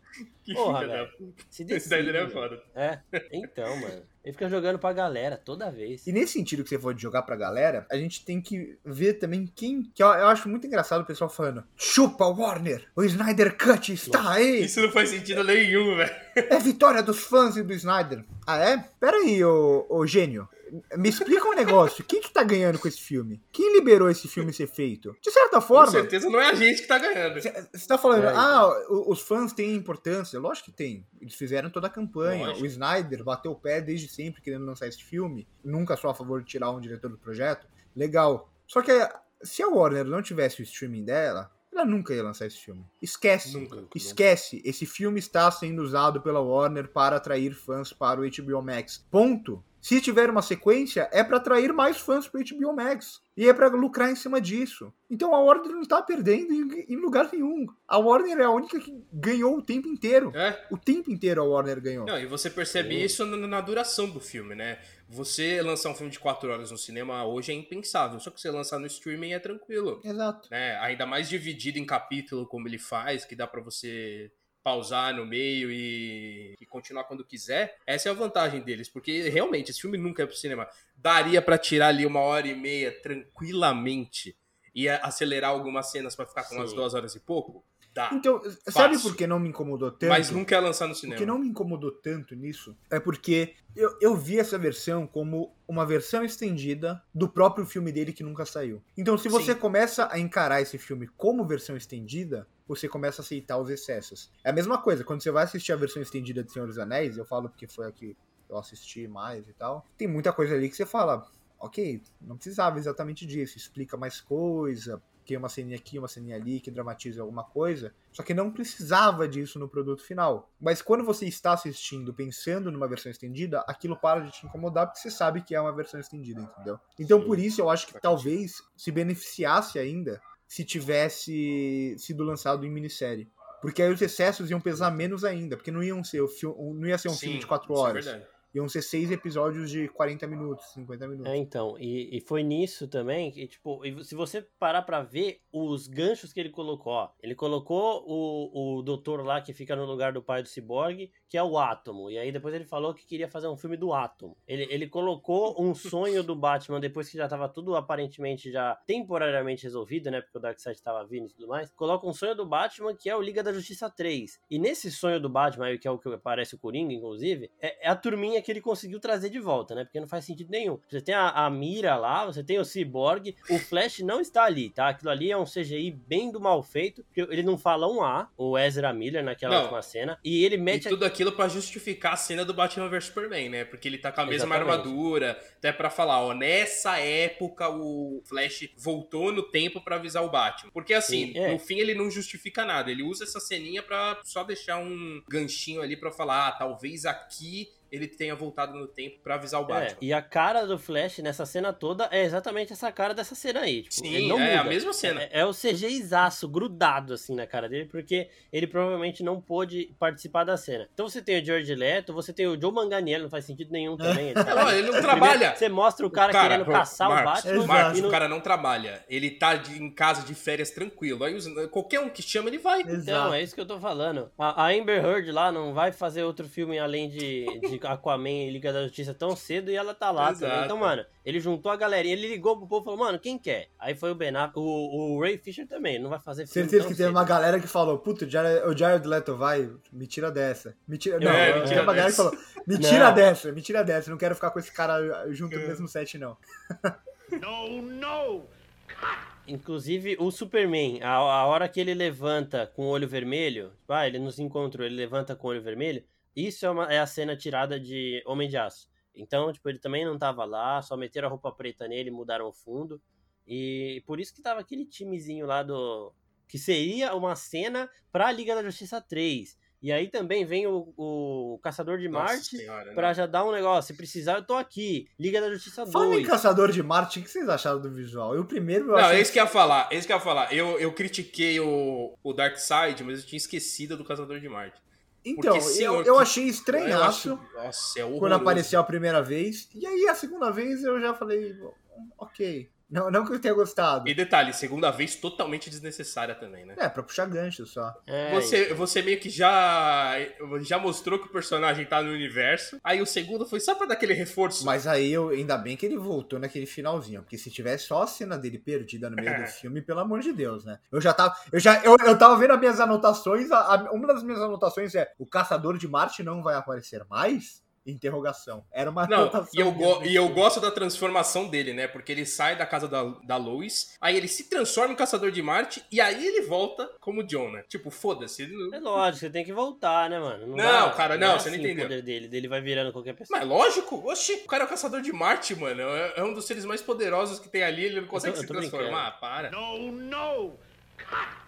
Que Porra, filha da velho. puta. Se Esse decide, Snyder é foda. É, então, mano. Ele fica jogando pra galera toda vez. E nesse sentido que você for de jogar pra galera, a gente tem que ver também quem. Que eu, eu acho muito engraçado o pessoal falando: chupa Warner! O Snyder Cut está aí! Isso não faz sentido nenhum, velho. É vitória dos fãs e do Snyder. Ah, é? Pera aí, ô, ô gênio. Me explica um negócio. Quem que tá ganhando com esse filme? Quem liberou esse filme ser feito? De certa Com forma, certeza não é a gente que tá ganhando. você tá falando, É, então. ah, o- os fãs têm importância. Lógico que tem. Eles fizeram toda a campanha. Lógico. O Snyder bateu o pé desde sempre querendo lançar esse filme. Nunca só a favor de tirar um diretor do projeto. Legal. Só que se a Warner não tivesse o streaming dela, ela nunca ia lançar esse filme. Esquece. Nunca, nunca. Esquece. Esse filme está sendo usado pela Warner para atrair fãs para o HBO Max. Ponto. Se tiver uma sequência, é para atrair mais fãs para o HBO Max. E é para lucrar em cima disso. Então a Warner não tá perdendo em, em lugar nenhum. A Warner é a única que ganhou o tempo inteiro. É? O tempo inteiro a Warner ganhou. Não, e você percebe isso na, na duração do filme, né? Você lançar um filme de 4 horas no cinema hoje é impensável. Só que você lançar no streaming é tranquilo. Exato. Né? Ainda mais dividido em capítulo, como ele faz, que dá pra você pausar no meio e, e continuar quando quiser. Essa é a vantagem deles, porque realmente esse filme nunca é pro cinema. Daria pra tirar ali uma hora e meia tranquilamente e acelerar algumas cenas pra ficar com umas Sim. duas horas e pouco? Dá. Então, sabe Fácil. por que não me incomodou tanto? Mas nunca é lançar no O cinema. que não me incomodou tanto nisso é porque eu, eu vi essa versão como uma versão estendida do próprio filme dele que nunca saiu. Então, se você Sim. começa a encarar esse filme como versão estendida, você começa a aceitar os excessos. É a mesma coisa, quando você vai assistir a versão estendida de Senhor dos Anéis, eu falo porque foi a que eu assisti mais e tal, tem muita coisa ali que você fala, ok, não precisava exatamente disso, explica mais coisa, tem uma ceninha aqui, uma ceninha ali que dramatiza alguma coisa, só que não precisava disso no produto final. Mas quando você está assistindo pensando numa versão estendida, aquilo para de te incomodar porque você sabe que é uma versão estendida, entendeu? Então Sim, por isso eu acho que talvez se beneficiasse ainda se tivesse sido lançado em minissérie. Porque aí os excessos iam pesar menos ainda, porque não iam ser o filme, não ia ser um Sim, filme de 4 isso é horas. verdade. iam ser seis episódios de 40 minutos, 50 minutos. É, então, e, e foi nisso também que, tipo, e se você parar pra ver os ganchos que ele colocou, ó, ele colocou o, o doutor lá que fica no lugar do pai do Cyborg, que é o Átomo, e aí depois ele falou que queria fazer um filme do Átomo. Ele, ele colocou um sonho do Batman depois que já tava tudo aparentemente já temporariamente resolvido, né, porque o Darkseid tava vindo e tudo mais, coloca um sonho do Batman que é o Liga da Justiça 3. E nesse sonho do Batman, aí, que é o que aparece o Coringa, inclusive, é, é a turminha que ele conseguiu trazer de volta, né? Porque não faz sentido nenhum. Você tem a, a Mira lá, você tem o Cyborg, o Flash não está ali, tá? Aquilo ali é um CGI bem do mal feito, porque ele não fala um A, o Ezra Miller naquela Não. última cena, e ele E mete tudo aquilo pra justificar a cena do Batman vs Superman, né? Porque ele tá com a mesma Exatamente. armadura, até pra falar, ó, nessa época o Flash voltou no tempo pra avisar o Batman. Porque assim, Sim, é. no fim ele não justifica nada, ele usa essa ceninha pra só deixar um ganchinho ali pra falar, ah, talvez aqui ele tenha voltado no tempo pra avisar o É, Batman. e a cara do Flash nessa cena toda é exatamente essa cara dessa cena aí. Tipo, Sim, é a muda. mesma cena. É, é o CGIzaço grudado assim na cara dele, porque ele provavelmente não pôde participar da cena. Então você tem o George Leto, você tem o Joe Manganiello, não faz sentido nenhum também. (laughs) ele Não, ele não trabalha. Você mostra o cara, Cara, querendo caçar Marcos, o Batman. Marcos, não- o cara não trabalha. Ele tá de- em casa de férias tranquilo. Aí os- qualquer um que chama, ele vai. Então, é isso que eu tô falando. A, a Amber Heard lá não vai fazer outro filme além de, de Aquaman e Liga da Justiça tão cedo e ela tá lá Exato. também. Então, mano, ele juntou a galerinha, ele ligou pro povo e falou, mano, quem quer? Aí foi o Ben Affleck, o, o Ray Fisher também, não vai fazer filme Certeza que teve cedo. uma galera que falou, puta, o Jared, Leto vai, me tira dessa. Me tira, não, É, me tira uma galera que dessa. falou, me tira Não. dessa, me tira dessa, não quero ficar com esse cara junto no É. mesmo set, não. (laughs) No, no! Inclusive, o Superman, a, a hora que ele levanta com o olho vermelho, ah, ele nos encontrou, ele levanta com o olho vermelho, isso é, uma- é a cena tirada de Homem de Aço. Então, tipo, ele também não tava lá, só meteram a roupa preta nele, mudaram o fundo. E por isso que tava aquele timezinho lá do. Que seria uma cena pra Liga da Justiça 3. E aí também vem o, o Caçador de Nossa Marte senhora, pra não. já dar um negócio. Se precisar, eu tô aqui. Liga da Justiça Falando em 2. Caçador de Marte, o que vocês acharam do visual? Eu primeiro eu Não, achei... é isso que eu ia falar, é isso que eu ia falar. Eu, eu critiquei o, o Darkseid, mas eu tinha esquecido do Caçador de Marte. Então, porque, eu, eu achei estranhaço acho- Nossa, é quando apareceu a primeira vez. E aí a segunda vez eu já falei, ok. Não, não que eu tenha gostado. E detalhe, segunda vez totalmente desnecessária também, né? É, pra puxar gancho só. É, Você, você meio que já, já mostrou que o personagem tá no universo. Aí o segundo foi só pra dar aquele reforço. Mas aí eu, ainda bem que ele voltou naquele finalzinho, porque se tivesse só a cena dele perdida no meio do filme, pelo amor de Deus, né? Eu já tava, eu já, eu, eu tava vendo as minhas anotações, a- a- uma das minhas anotações é: o caçador de Marte não vai aparecer mais? Interrogação. Era uma Não, e eu, go- e eu gosto da transformação dele, né? Porque ele sai da casa da, da Lois, aí ele se transforma em Caçador de Marte, e aí ele volta como John, né? Tipo, foda-se. ele não- É lógico, você tem que voltar, né, mano? Não, dá- cara, não, é você não assim entendeu. O poder dele, dele vai virando qualquer pessoa. Mas lógico, oxi, o cara é o Caçador de Marte, mano. É, é um dos seres mais poderosos que tem ali, ele não consegue tô- eu se transformar, para. No, no.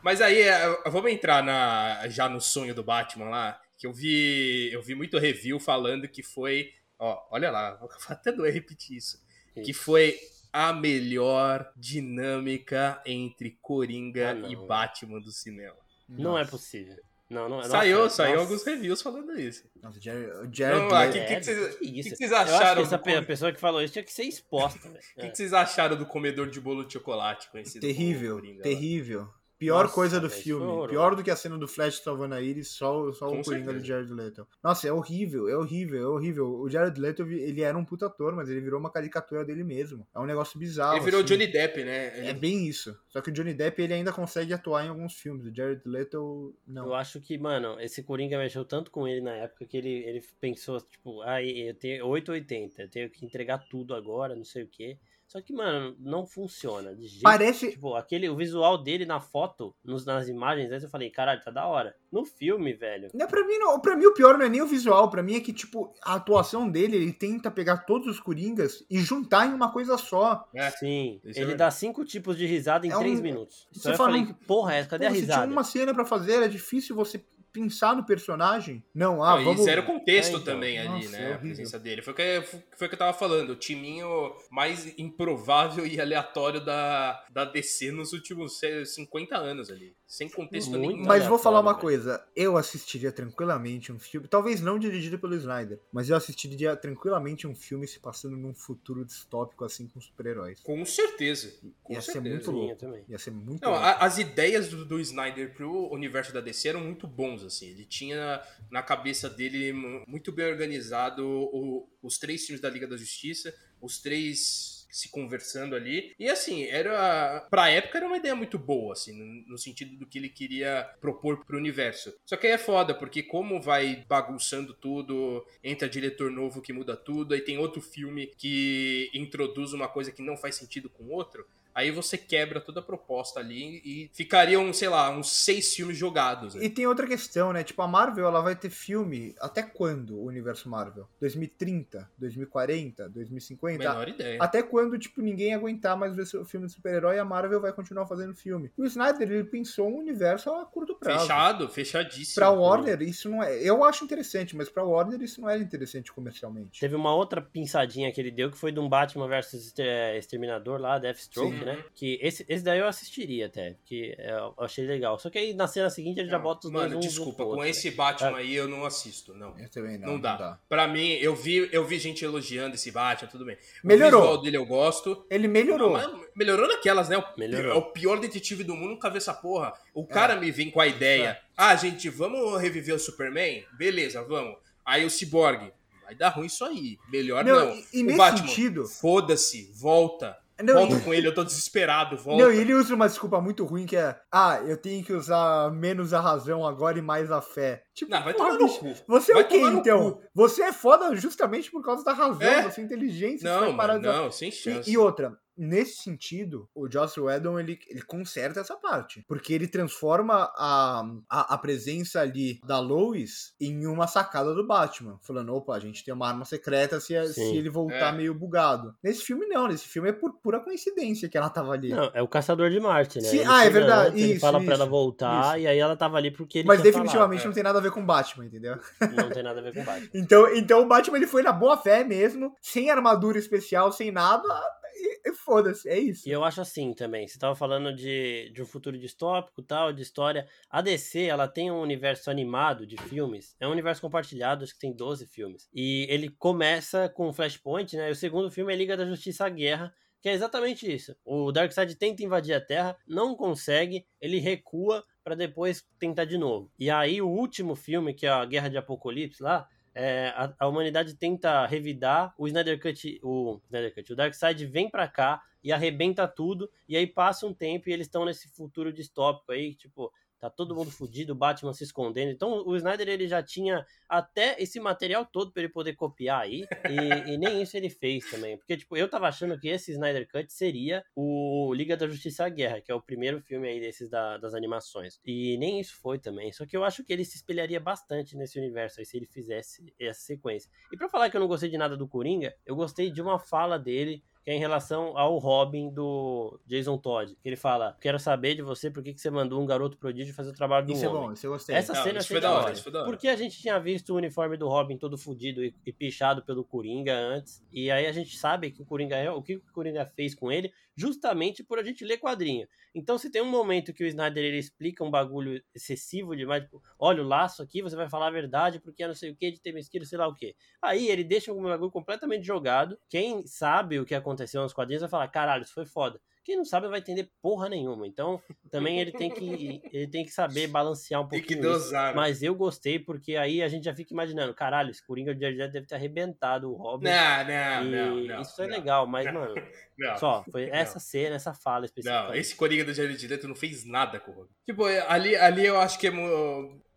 Mas aí, é, vamos entrar na, já no sonho do Batman lá, que eu vi, eu vi muito review falando que foi, ó, olha lá, (laughs) vou até doer repetir isso, que foi a melhor dinâmica entre Coringa Ah, não. e Batman do cinema. Não é possível. Não, não, Saiu, nossa, saiu nossa. alguns reviews falando isso. Nossa, o Jared, o Jared lá, Leto- que- É, que vocês- que vocês Eu acho acharam que essa do pessoa que falou isso tinha que ser exposta. (laughs) O que, É. que vocês acharam do comedor de bolo de chocolate Terrível, Coringa lá? terrível. Pior Nossa, coisa do velho, filme. horroroso. Pior do que a cena do Flash salvando a Iris, só, só Com o Coringa certeza. do Jared Leto. Nossa, é horrível, é horrível, é horrível. O Jared Leto, ele era um puta ator, mas ele virou uma caricatura dele mesmo. É um negócio bizarro. Ele virou assim. Johnny Depp, né? Ele- É bem isso. Só que o Johnny Depp, ele ainda consegue atuar em alguns filmes. O Jared Leto, não. Eu acho que, mano, esse Coringa mexeu tanto com ele na época que ele, ele pensou, tipo, ah, eu tenho 880, eu tenho que entregar tudo agora, não sei o quê. Só que, mano, não funciona. De jeito Parece, Tipo, aquele, o visual dele na foto, nos, nas imagens, aí eu falei, caralho, tá da hora. No filme, velho. Não, pra mim, não, pra mim o pior não é nem o visual, pra mim é que, tipo, a atuação dele, ele tenta pegar todos os Coringas e juntar em uma coisa só. É. Sim, isso é ele verdade. dá cinco tipos de risada em É um- três minutos. Você Então eu fala, falei, porra é essa? Cadê Pô, a você risada? tinha uma cena pra fazer, era difícil você pensar no personagem. Não, ah, Não, vamos... E zero contexto É, então. também ali, Nossa, é né? A horrível. presença dele. Foi o que, foi o que eu tava falando. O timinho mais improvável e aleatório da, da DC nos últimos sei, 50 anos ali. Sem contexto Muito nenhum. Mas vou falar uma aleatório, coisa, eu assistiria tranquilamente um filme, talvez não dirigido pelo Snyder, mas eu assistiria tranquilamente um filme se passando num futuro distópico assim com super-heróis. Com certeza. Com Ia ser certeza. muito Sim, louco. Ia ser muito Não, louco. a- as ideias do, do Snyder pro universo da DC eram muito bons, assim. Ele tinha na cabeça dele mu- muito bem organizado o- os três filmes da Liga da Justiça, os três se conversando ali. E assim, era. Pra época era uma ideia muito boa, assim, no, no sentido do que ele queria propor pro universo. Só que aí é foda, porque como vai bagunçando tudo, entra diretor novo que muda tudo, aí tem outro filme que introduz uma coisa que não faz sentido com outro. Aí você quebra toda a proposta ali e ficariam, sei lá, uns seis filmes jogados. né? E tem outra questão, né? Tipo, a Marvel, ela vai ter filme até quando o universo Marvel? 2030, 2040, 2050? Menor ideia. Até quando, tipo, ninguém aguentar mais ver o filme de super-herói, a Marvel vai continuar fazendo filme. E o Snyder, ele pensou um universo a curto prazo. Fechado, fechadíssimo. Pra Warner, isso não é. Eu acho interessante, mas pra Warner isso não era interessante comercialmente. Teve uma outra pinçadinha que ele deu, que foi de um Batman versus eh, Exterminador lá, Deathstroke, Sim. Né? Que esse, esse daí eu assistiria até, porque eh, eu achei legal. Só que aí na cena seguinte ele já Não, bota os Mano, dois um desculpa, pro com outro, esse velho. Batman aí eu não assisto, não. Eu também não. Não, dá. Pra mim, eu vi, eu vi gente elogiando esse Batman, tudo bem. O Melhorou. visual dele eu gosto. Ele melhorou. Mas melhorou naquelas, né? O, Melhorou. é o pior detetive do mundo, nunca viu essa porra. O cara me vem com a ideia. É. Ah, gente, vamos reviver o Superman? Beleza, vamos. Aí o Cyborg. Vai dar ruim isso aí. Melhor não. Não, e- e o nesse Batman, sentido- Foda-se, volta. Não, volta e- com ele, eu tô desesperado, volta. Não, e ele usa uma desculpa muito ruim que é: ah, eu tenho que usar menos a razão agora e mais a fé. Tipo, Não, vai porra, tomar no bicho, cu. Você é Vai o quê, então? cu. Você é foda justamente por causa da razão, É? da sua inteligência. Não, parar mano, não, sem chance. E, e outra, nesse sentido, o Joss Whedon, ele, ele conserta essa parte. Porque ele transforma a, a, a presença ali da Lois em uma sacada do Batman. Falando, opa, a gente tem uma arma secreta se, se ele voltar É. meio bugado. Nesse filme, não. Nesse filme é por pura coincidência que ela tava ali. Não, é o Caçador de Marte, né? Sim, Ele ah, é verdade, antes, ele isso, fala pra ela isso, voltar isso. e aí ela tava ali porque ele Mas definitivamente é. não tem nada a ver com Batman, entendeu? Não tem nada a ver com o Batman. (laughs) Então, então o Batman ele foi na boa fé mesmo, sem armadura especial, sem nada, e, e foda-se, é isso. E eu acho assim também, você tava falando de, de um futuro distópico tal, de história. A DC, ela tem um universo animado de filmes, é um universo compartilhado, acho que tem 12 filmes. E ele começa com Flashpoint, né? E o segundo filme é Liga da Justiça à Guerra, que é exatamente isso. O Darkseid tenta invadir a Terra, não consegue, ele recua pra depois tentar de novo. E aí o último filme, que é a Guerra de Apocalipse lá, é, a, a humanidade tenta revidar, o Snyder Cut, o Snyder Cut, o Darkseid vem pra cá e arrebenta tudo, e aí passa um tempo e eles estão nesse futuro distópico aí, tipo, tá todo mundo fudido, o Batman se escondendo. Então o Snyder ele já tinha até esse material todo pra ele poder copiar aí, e, e nem isso ele fez também, porque tipo, eu tava achando que esse Snyder Cut seria o Liga da Justiça à Guerra, que é o primeiro filme aí desses da- das animações. E nem isso foi também, só que eu acho que ele se espelharia bastante nesse universo aí se ele fizesse essa sequência. E pra falar que eu não gostei de nada do Coringa, eu gostei de uma fala dele que é em relação ao Robin do Jason Todd. Que ele fala: Quero saber de você por que que você mandou um garoto prodígio fazer o trabalho do Isso é homem. bom, isso eu gostei. Essa Não, cena isso foi da hora, hora. isso foi da hora. Porque a gente tinha visto o uniforme do Robin todo fudido e, e pichado pelo Coringa antes. E aí a gente sabe que o Coringa é o que o Coringa fez com ele, justamente por a gente ler quadrinho. Então, se tem um momento que o Snyder ele explica um bagulho excessivo demais, tipo, olha o laço aqui, você vai falar a verdade, porque é não sei o que, de ter mesquilo, sei lá o que. Aí ele deixa um bagulho completamente jogado. Quem sabe o que aconteceu nos quadrinhos vai falar, caralho, isso foi foda. Quem não sabe vai entender porra nenhuma. Então, também ele tem que, ele tem que saber balancear um Tem pouquinho que isso. dosar. né? Mas eu gostei, porque aí a gente já fica imaginando, caralho, esse Coringa de Jared deve ter arrebentado o Robin. Não, não, não, não. isso é não, legal, mas, não, mano, (laughs) não. só, foi essa cena, essa fala específica. Não, esse Coringa do Jared Leto não fez nada com o Robin. Tipo, é, ali, ali eu acho que é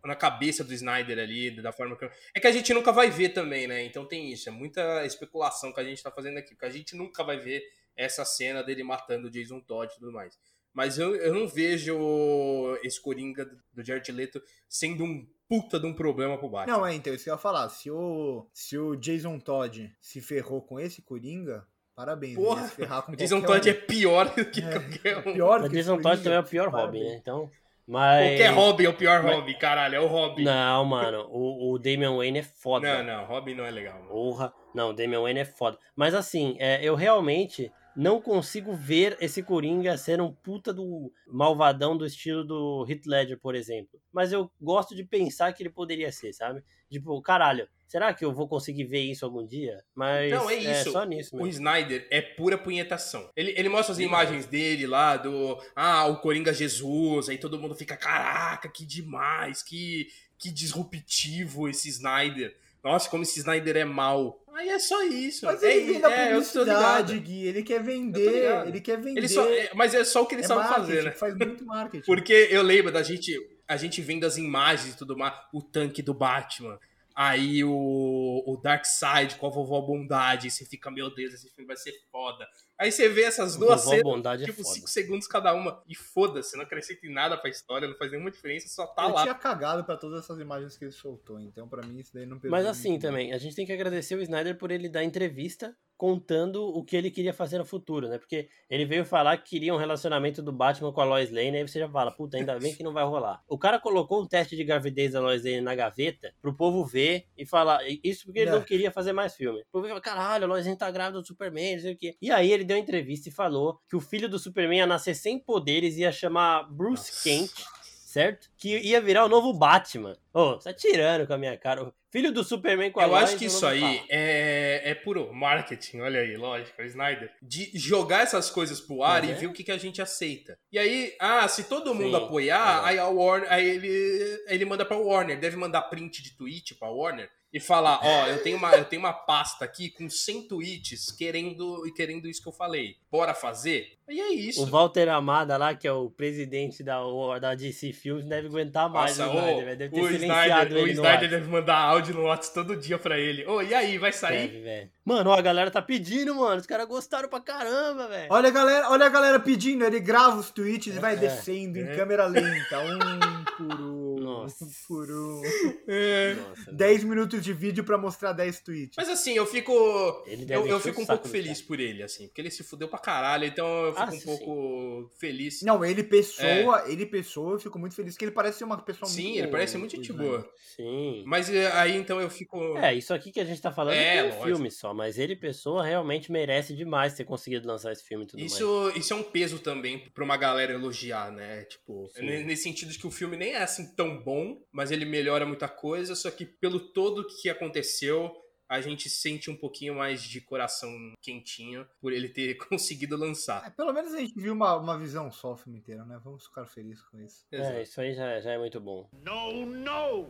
na cabeça do Snyder ali, da forma que... É que a gente nunca vai ver também, né? Então tem isso, é muita especulação que a gente tá fazendo aqui, porque a gente nunca vai ver essa cena dele matando o Jason Todd e tudo mais. Mas eu, eu não vejo esse Coringa do Jared Leto sendo um puta de um problema pro Batman. Não, é, então, isso que eu ia falar. Se o, se o Jason Todd se ferrou com esse Coringa, parabéns. ele Porra, ia se ferrar com o Jason Todd um. é pior do que É, qualquer um. pior O Jason Todd também é o pior parabéns. Robin, né? Então, mas... Qualquer Robin é o pior mas- Robin, caralho, é o Robin. Não, mano, o, o Damian Wayne é foda. Não, não, Robin não é legal. Mano. Porra. Não, o Damian Wayne é foda. Mas assim, é, eu realmente não consigo ver esse Coringa ser um puta do malvadão do estilo do Heath Ledger, por exemplo. Mas eu gosto de pensar que ele poderia ser, sabe? Tipo, caralho, será que eu vou conseguir ver isso algum dia? Mas Não, é isso. só nisso O mesmo. Snyder é pura punhetação. Ele, ele mostra as imagens dele lá do. Ah, o Coringa Jesus. Aí todo mundo fica, caraca, que demais, que, que disruptivo esse Snyder. Nossa, como esse Snyder é mal. Aí é só isso. Mas é, ele vem da é, publicidade. Gui. Ele quer vender. Ele quer vender. Ele só, é, mas é só o que ele é sabe fazer, né? Faz muito marketing. (laughs) Porque eu lembro da gente, a gente vendo as imagens e tudo mais, o tanque do Batman, aí o, o Darkseid com a vovó Bondade, e você fica, meu Deus, esse filme vai ser foda. Aí você vê essas duas Vovó cenas, Bondade é tipo, foda. 5 segundos cada uma, e foda-se, não acrescenta em nada pra história, não faz nenhuma diferença, só tá eu lá. tinha cagado pra todas essas imagens que ele soltou, então pra mim isso daí não pesou Mas assim também, a gente tem que agradecer o Snyder por ele dar entrevista contando o que ele queria fazer no futuro, né? Porque ele veio falar que queria um relacionamento do Batman com a Lois Lane, aí você já fala, puta, ainda bem que não vai rolar. O cara colocou um teste de gravidez da Lois Lane na gaveta pro povo ver e falar, isso porque ele não É. queria fazer mais filme. O povo falou, caralho, a Lois Lane tá grávida do Superman, não sei o quê. E aí ele deu uma entrevista e falou que o filho do Superman ia nascer sem poderes e ia chamar Bruce Nossa. Kent, certo? Que ia virar o novo Batman. Ô, você tá tirando com a minha cara. O filho do Superman com a Eu Lois, acho que isso aí é, é puro marketing, olha aí, lógico, é o Snyder. De jogar essas coisas pro ar Mas e ver o que, que a gente aceita. E aí, ah, se todo mundo Sim, apoiar, é. aí, a Warner, aí ele, ele manda pra Warner, deve mandar print de tweet pra Warner e falar, ó, eu tenho uma, eu tenho uma pasta aqui com 100 tweets querendo, e querendo isso que eu falei. Bora fazer? E é isso. O Walter Amada lá, que é o presidente da, da DC Films, deve aguentar mais Nossa, o ô, velho. Deve ter o silenciado Snyder, o Snyder deve mandar áudio no WhatsApp todo dia pra ele. Ô, e aí, vai sair? Deve. Mano, ó, a galera tá pedindo, mano. Os caras gostaram pra caramba, velho. Olha a galera, olha a galera pedindo, ele grava os tweets e vai É, descendo em é. câmera lenta, um por um, Nossa. (laughs) por um. É. Nossa, velho. 10 minutos de vídeo pra mostrar 10 tweets. Mas assim, eu fico. Eu, eu fico um pouco feliz cara. por ele, assim, porque ele se fudeu pra caralho, então eu fico Ah, um sim, pouco feliz. Não, ele pessoa, É. ele pessoa, eu fico muito feliz que ele parece ser uma pessoa muito Sim, ele parece muito gente Snyder. boa. Sim. Mas é, aí então eu fico. É, isso aqui que a gente tá falando É, é, um filme só, mas ele, pessoa, realmente merece demais ter conseguido lançar esse filme e tudo mais. Isso, isso é um peso também pra uma galera elogiar, né? Tipo, Sim. ne- nesse sentido de que o filme nem é assim tão bom, mas ele melhora muita coisa, só que pelo todo que aconteceu, a gente sente um pouquinho mais de coração quentinho por ele ter (laughs) conseguido lançar. É, pelo menos a gente viu uma, uma visão só o filme inteiro, né? Vamos ficar felizes com isso. É, isso aí já, já é muito bom. No, no.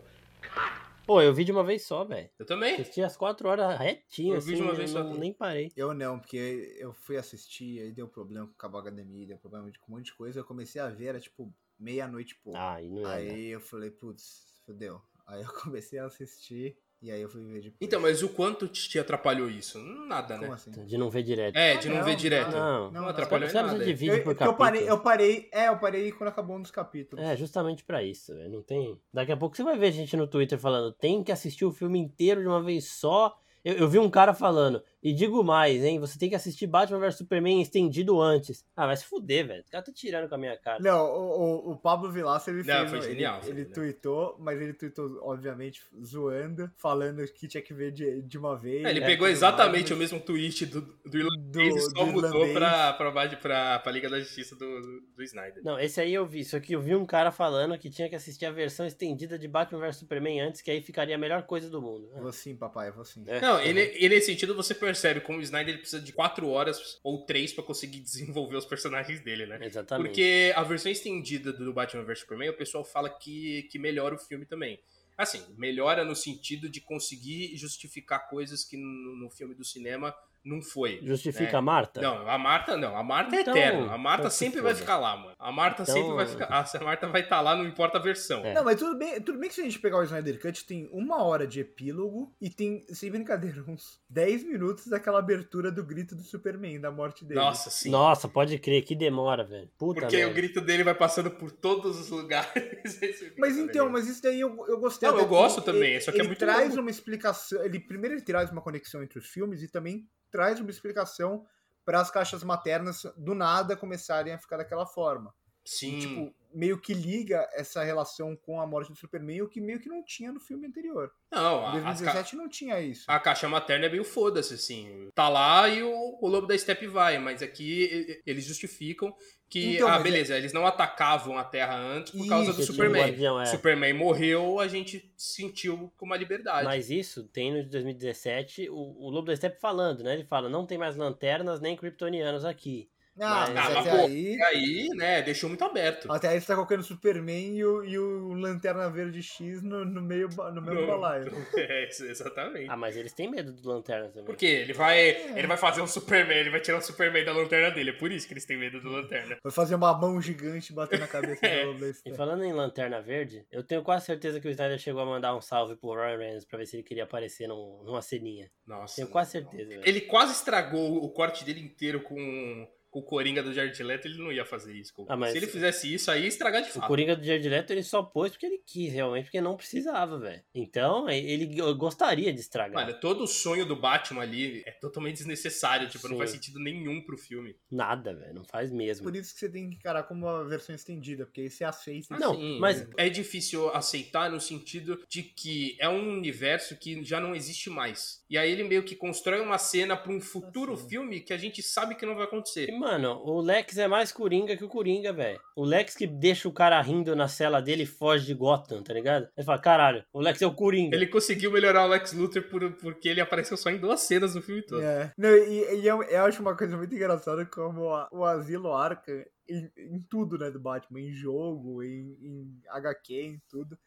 Pô, eu vi de uma vez só, velho. Eu também. Assisti as quatro horas retinho, Eu vi assim, de uma vez só não- nem parei. Eu não, porque eu fui assistir, aí deu problema com o cabo HDMI, deu problema com um monte de coisa. Eu comecei a ver, era tipo meia-noite pouco. Ah, não é. aí eu falei, putz, fodeu. Aí eu (laughs) comecei a assistir e aí eu fui ver depois. Então, mas o quanto te atrapalhou isso? Nada, Como né? assim? De não ver direto. É, Ah, de não, não, ver direto. Não, Não, não, atrapalhou caras nada. já dividem Eu, por que eu parei, capítulo. eu parei, é, eu parei quando acabou um dos capítulos. É, justamente pra isso, velho. Não tem. Daqui a pouco você vai ver gente no Twitter falando, tem que assistir o filme inteiro de uma vez só. Eu, eu vi um cara falando, e digo mais, hein? Você tem que assistir Batman vs Superman estendido antes. Ah, vai se fuder, velho. O cara tá tirando com a minha cara. Não, o, o, o Pablo Vilaça, ele Não, fez. foi ele- genial, Ele, foi genial. tweetou, mas ele tweetou, obviamente, zoando, falando que tinha que ver de, de uma vez. É, ele né, pegou exatamente mais, o mesmo tweet do, do irlandês do, e só do mudou irlandês. pra, pra, pra, pra, Liga da Justiça do, do Snyder. Não, esse aí eu vi. Só que eu vi um cara falando que tinha que assistir a versão estendida de Batman vs Superman antes, que aí ficaria a melhor coisa do mundo. Vou sim, papai, vou sim. É. Não, e, ne- e nesse sentido você percebe como o Snyder precisa de quatro horas ou três pra conseguir (laughs) desenvolver os personagens dele, né? Exatamente. Porque a versão estendida do Batman vs Superman, o pessoal fala que, que melhora o filme também. Assim, melhora no sentido de conseguir justificar coisas que no, no filme do cinema não foi. Justifica né? a Marta? Não, a Marta não. A Marta é Então, eterna. A Marta então se sempre vai ficar lá, mano. A Marta Então- sempre vai ficar. (laughs) A Marta vai estar lá, não importa a versão. É. Não, mas tudo bem, tudo bem que se a gente pegar o Snyder Cut, tem uma hora de epílogo e tem, sem brincadeira, uns 10 minutos daquela abertura do grito do Superman, da morte dele. Nossa, sim. Nossa, pode crer, que demora, velho. Puta Porque merda. o grito dele vai passando por todos os lugares. (laughs) Mas é então, mas isso daí eu, eu gostei. Não, eu gosto também, ele- só que é ele muito traz longo. uma explicação. Ele primeiro ele traz uma conexão entre os filmes e também traz uma explicação para as caixas maternas do nada começarem a ficar daquela forma. Sim. E, tipo, meio que liga essa relação com a morte do Superman, o que meio que não tinha no filme anterior. não, Em a, as ca- 2017 não tinha isso. a caixa materna é meio foda-se, assim. Tá lá e o, o lobo da Step vai, mas aqui eles justificam que, Então, ah, é- beleza, eles não atacavam a Terra antes por causa Isso, do Tinha um Superman. guardião, é. Superman morreu, a gente sentiu com uma liberdade. Mas isso tem no de 2017 o, o Lobo da Steppe falando, né? Ele fala, não tem mais lanternas nem kryptonianos aqui. Ah, Mas- mas Ah, mas, até pô, aí. Aí, né, deixou muito aberto. Até aí você tá colocando o Superman e o, e o Lanterna Verde X no, no meio no mesmo No- balaio. (laughs) É, exatamente. Ah, mas eles têm medo do lanterna também. Por quê? Ele vai, ele vai fazer um Superman, ele vai tirar o Superman da lanterna dele. É por isso que eles têm medo do lanterna. Vai fazer uma mão gigante bater na cabeça (laughs) É. do da E falando em Lanterna Verde, eu tenho quase certeza que o Snyder chegou a mandar um salve pro Ryan Reynolds pra ver se ele queria aparecer num- numa ceninha. Nossa. Tenho quase certeza. Ele quase estragou o corte dele inteiro com, com o Coringa do Jared Leto, ele não ia fazer isso. Ah, mas- Se ele fizesse isso, aí ia estragar de O fato. Coringa do Jared Leto ele só pôs porque ele quis, realmente, porque não precisava, velho. Então, ele g- gostaria de estragar. Mano, todo o sonho do Batman ali é totalmente desnecessário, tipo, não Sim. faz sentido nenhum pro filme. Nada, velho. Não faz mesmo. Por isso que você tem que encarar como uma versão estendida, porque aí você aceita. Não, Sim, mas- é difícil aceitar no sentido de que é um universo que já não existe mais. E aí ele meio que constrói uma cena pra um futuro Assim. filme que a gente sabe que não vai acontecer. Mano, o Lex é mais Coringa que o Coringa, velho. O Lex que deixa o cara rindo na cela dele e foge de Gotham, tá ligado? Ele fala, caralho, o Lex é o Coringa. Ele conseguiu melhorar o Lex Luthor por, porque ele apareceu só em duas cenas no filme todo. É. Não, e, e eu, eu acho uma coisa muito engraçada como a- o Asilo Arca, em, em tudo, né, do Batman, em jogo, em, em HQ, em tudo,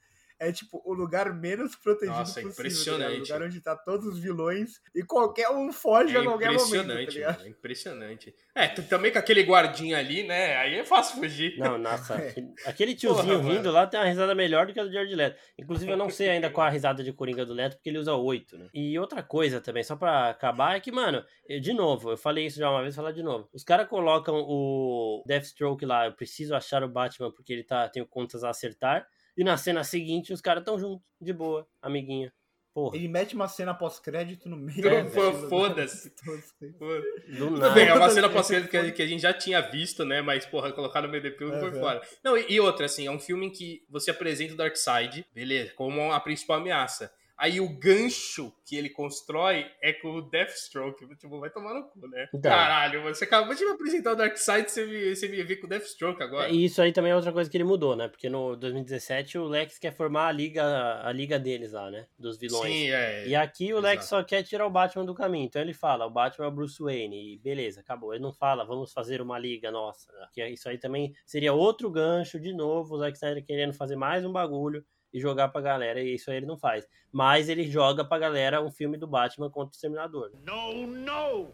é tipo o lugar menos protegido Nossa, é possível. tá impressionante. ligado? o lugar onde tá todos os vilões e qualquer um foge É a qualquer momento. Tá mano, é impressionante. É, tu- também com aquele guardinha ali, né? Aí é fácil fugir. Não, nossa, (laughs) É. aquele- tiozinho Porra, rindo lá tem uma risada melhor do que a do Jared Leto. Inclusive, eu não sei ainda qual a risada de Coringa do Leto, porque ele usa oito, né? E outra coisa também, só pra acabar, é que, mano, eu- de novo, eu falei isso já uma vez, vou falar de novo. Os caras colocam o Deathstroke lá, eu preciso achar o Batman porque ele tá, tenho contas a acertar, e na cena seguinte os caras tão juntos, de boa, amiguinha. Porra, Ele mete uma cena pós-crédito no meio. Fo- filme. foda-se. (laughs) Pô, do Tudo nada. bem, é uma cena as pós vezes que, a- que a gente já tinha visto, né? Mas, porra, colocar no meio do epílogo foi fora. Não, e, e outra, assim, é um filme em que você apresenta o Darkseid, beleza, como a principal ameaça. Aí o gancho que ele constrói é com o Deathstroke. Tipo, vai tomar no cu, né? Então. Caralho, você acabou de me apresentar o Darkseid e você me, você me vê com o Deathstroke agora. E isso aí também é outra coisa que ele mudou, né? Porque no 2017 o Lex quer formar a liga, a liga deles lá, né? Dos vilões. Sim, é. E aqui o Lex Exato. só quer tirar o Batman do caminho. Então ele fala, o Batman é o Bruce Wayne. E beleza, acabou. Ele não fala, vamos fazer uma liga nossa. Que isso aí também seria outro gancho, de novo, o Zack Snyder querendo fazer mais um bagulho e jogar pra galera. E isso aí ele não faz. Mas ele joga pra galera um filme do Batman contra o Exterminador. No, no.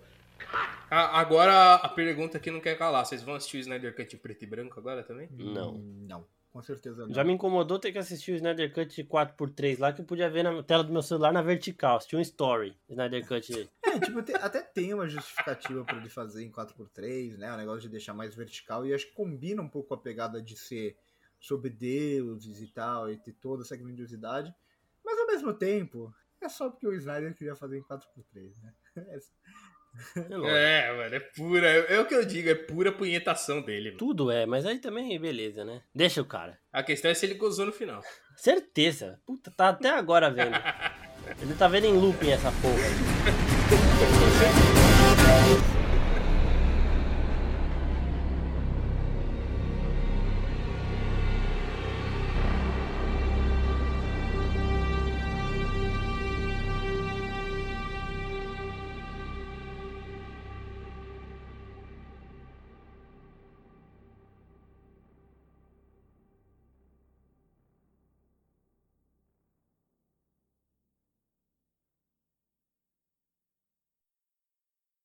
A- agora a pergunta que não quer calar. Vocês vão assistir o Snyder Cut em preto e branco agora também? Não. Não, com certeza não. Já me incomodou ter que assistir o Snyder Cut 4x3 lá, que eu podia ver na tela do meu celular na vertical. Assistir um story. Snyder Cut. (laughs) É, tipo, te- até tem uma justificativa pra ele fazer em 4x3, né? O negócio de deixar mais vertical. E acho que combina um pouco a pegada de ser sobre deuses e tal, e ter toda essa grandiosidade. Mas ao mesmo tempo, é só porque o Snyder queria fazer em 4x3, né? (laughs) É lógico. É, mano, é pura. É, é o que eu digo, é pura punhetação dele. mano. Tudo é, mas aí também, beleza, né? Deixa o cara. A questão é se ele gozou no final. Certeza. Puta, tá até agora vendo. (laughs) Ele tá vendo em looping essa porra. (laughs)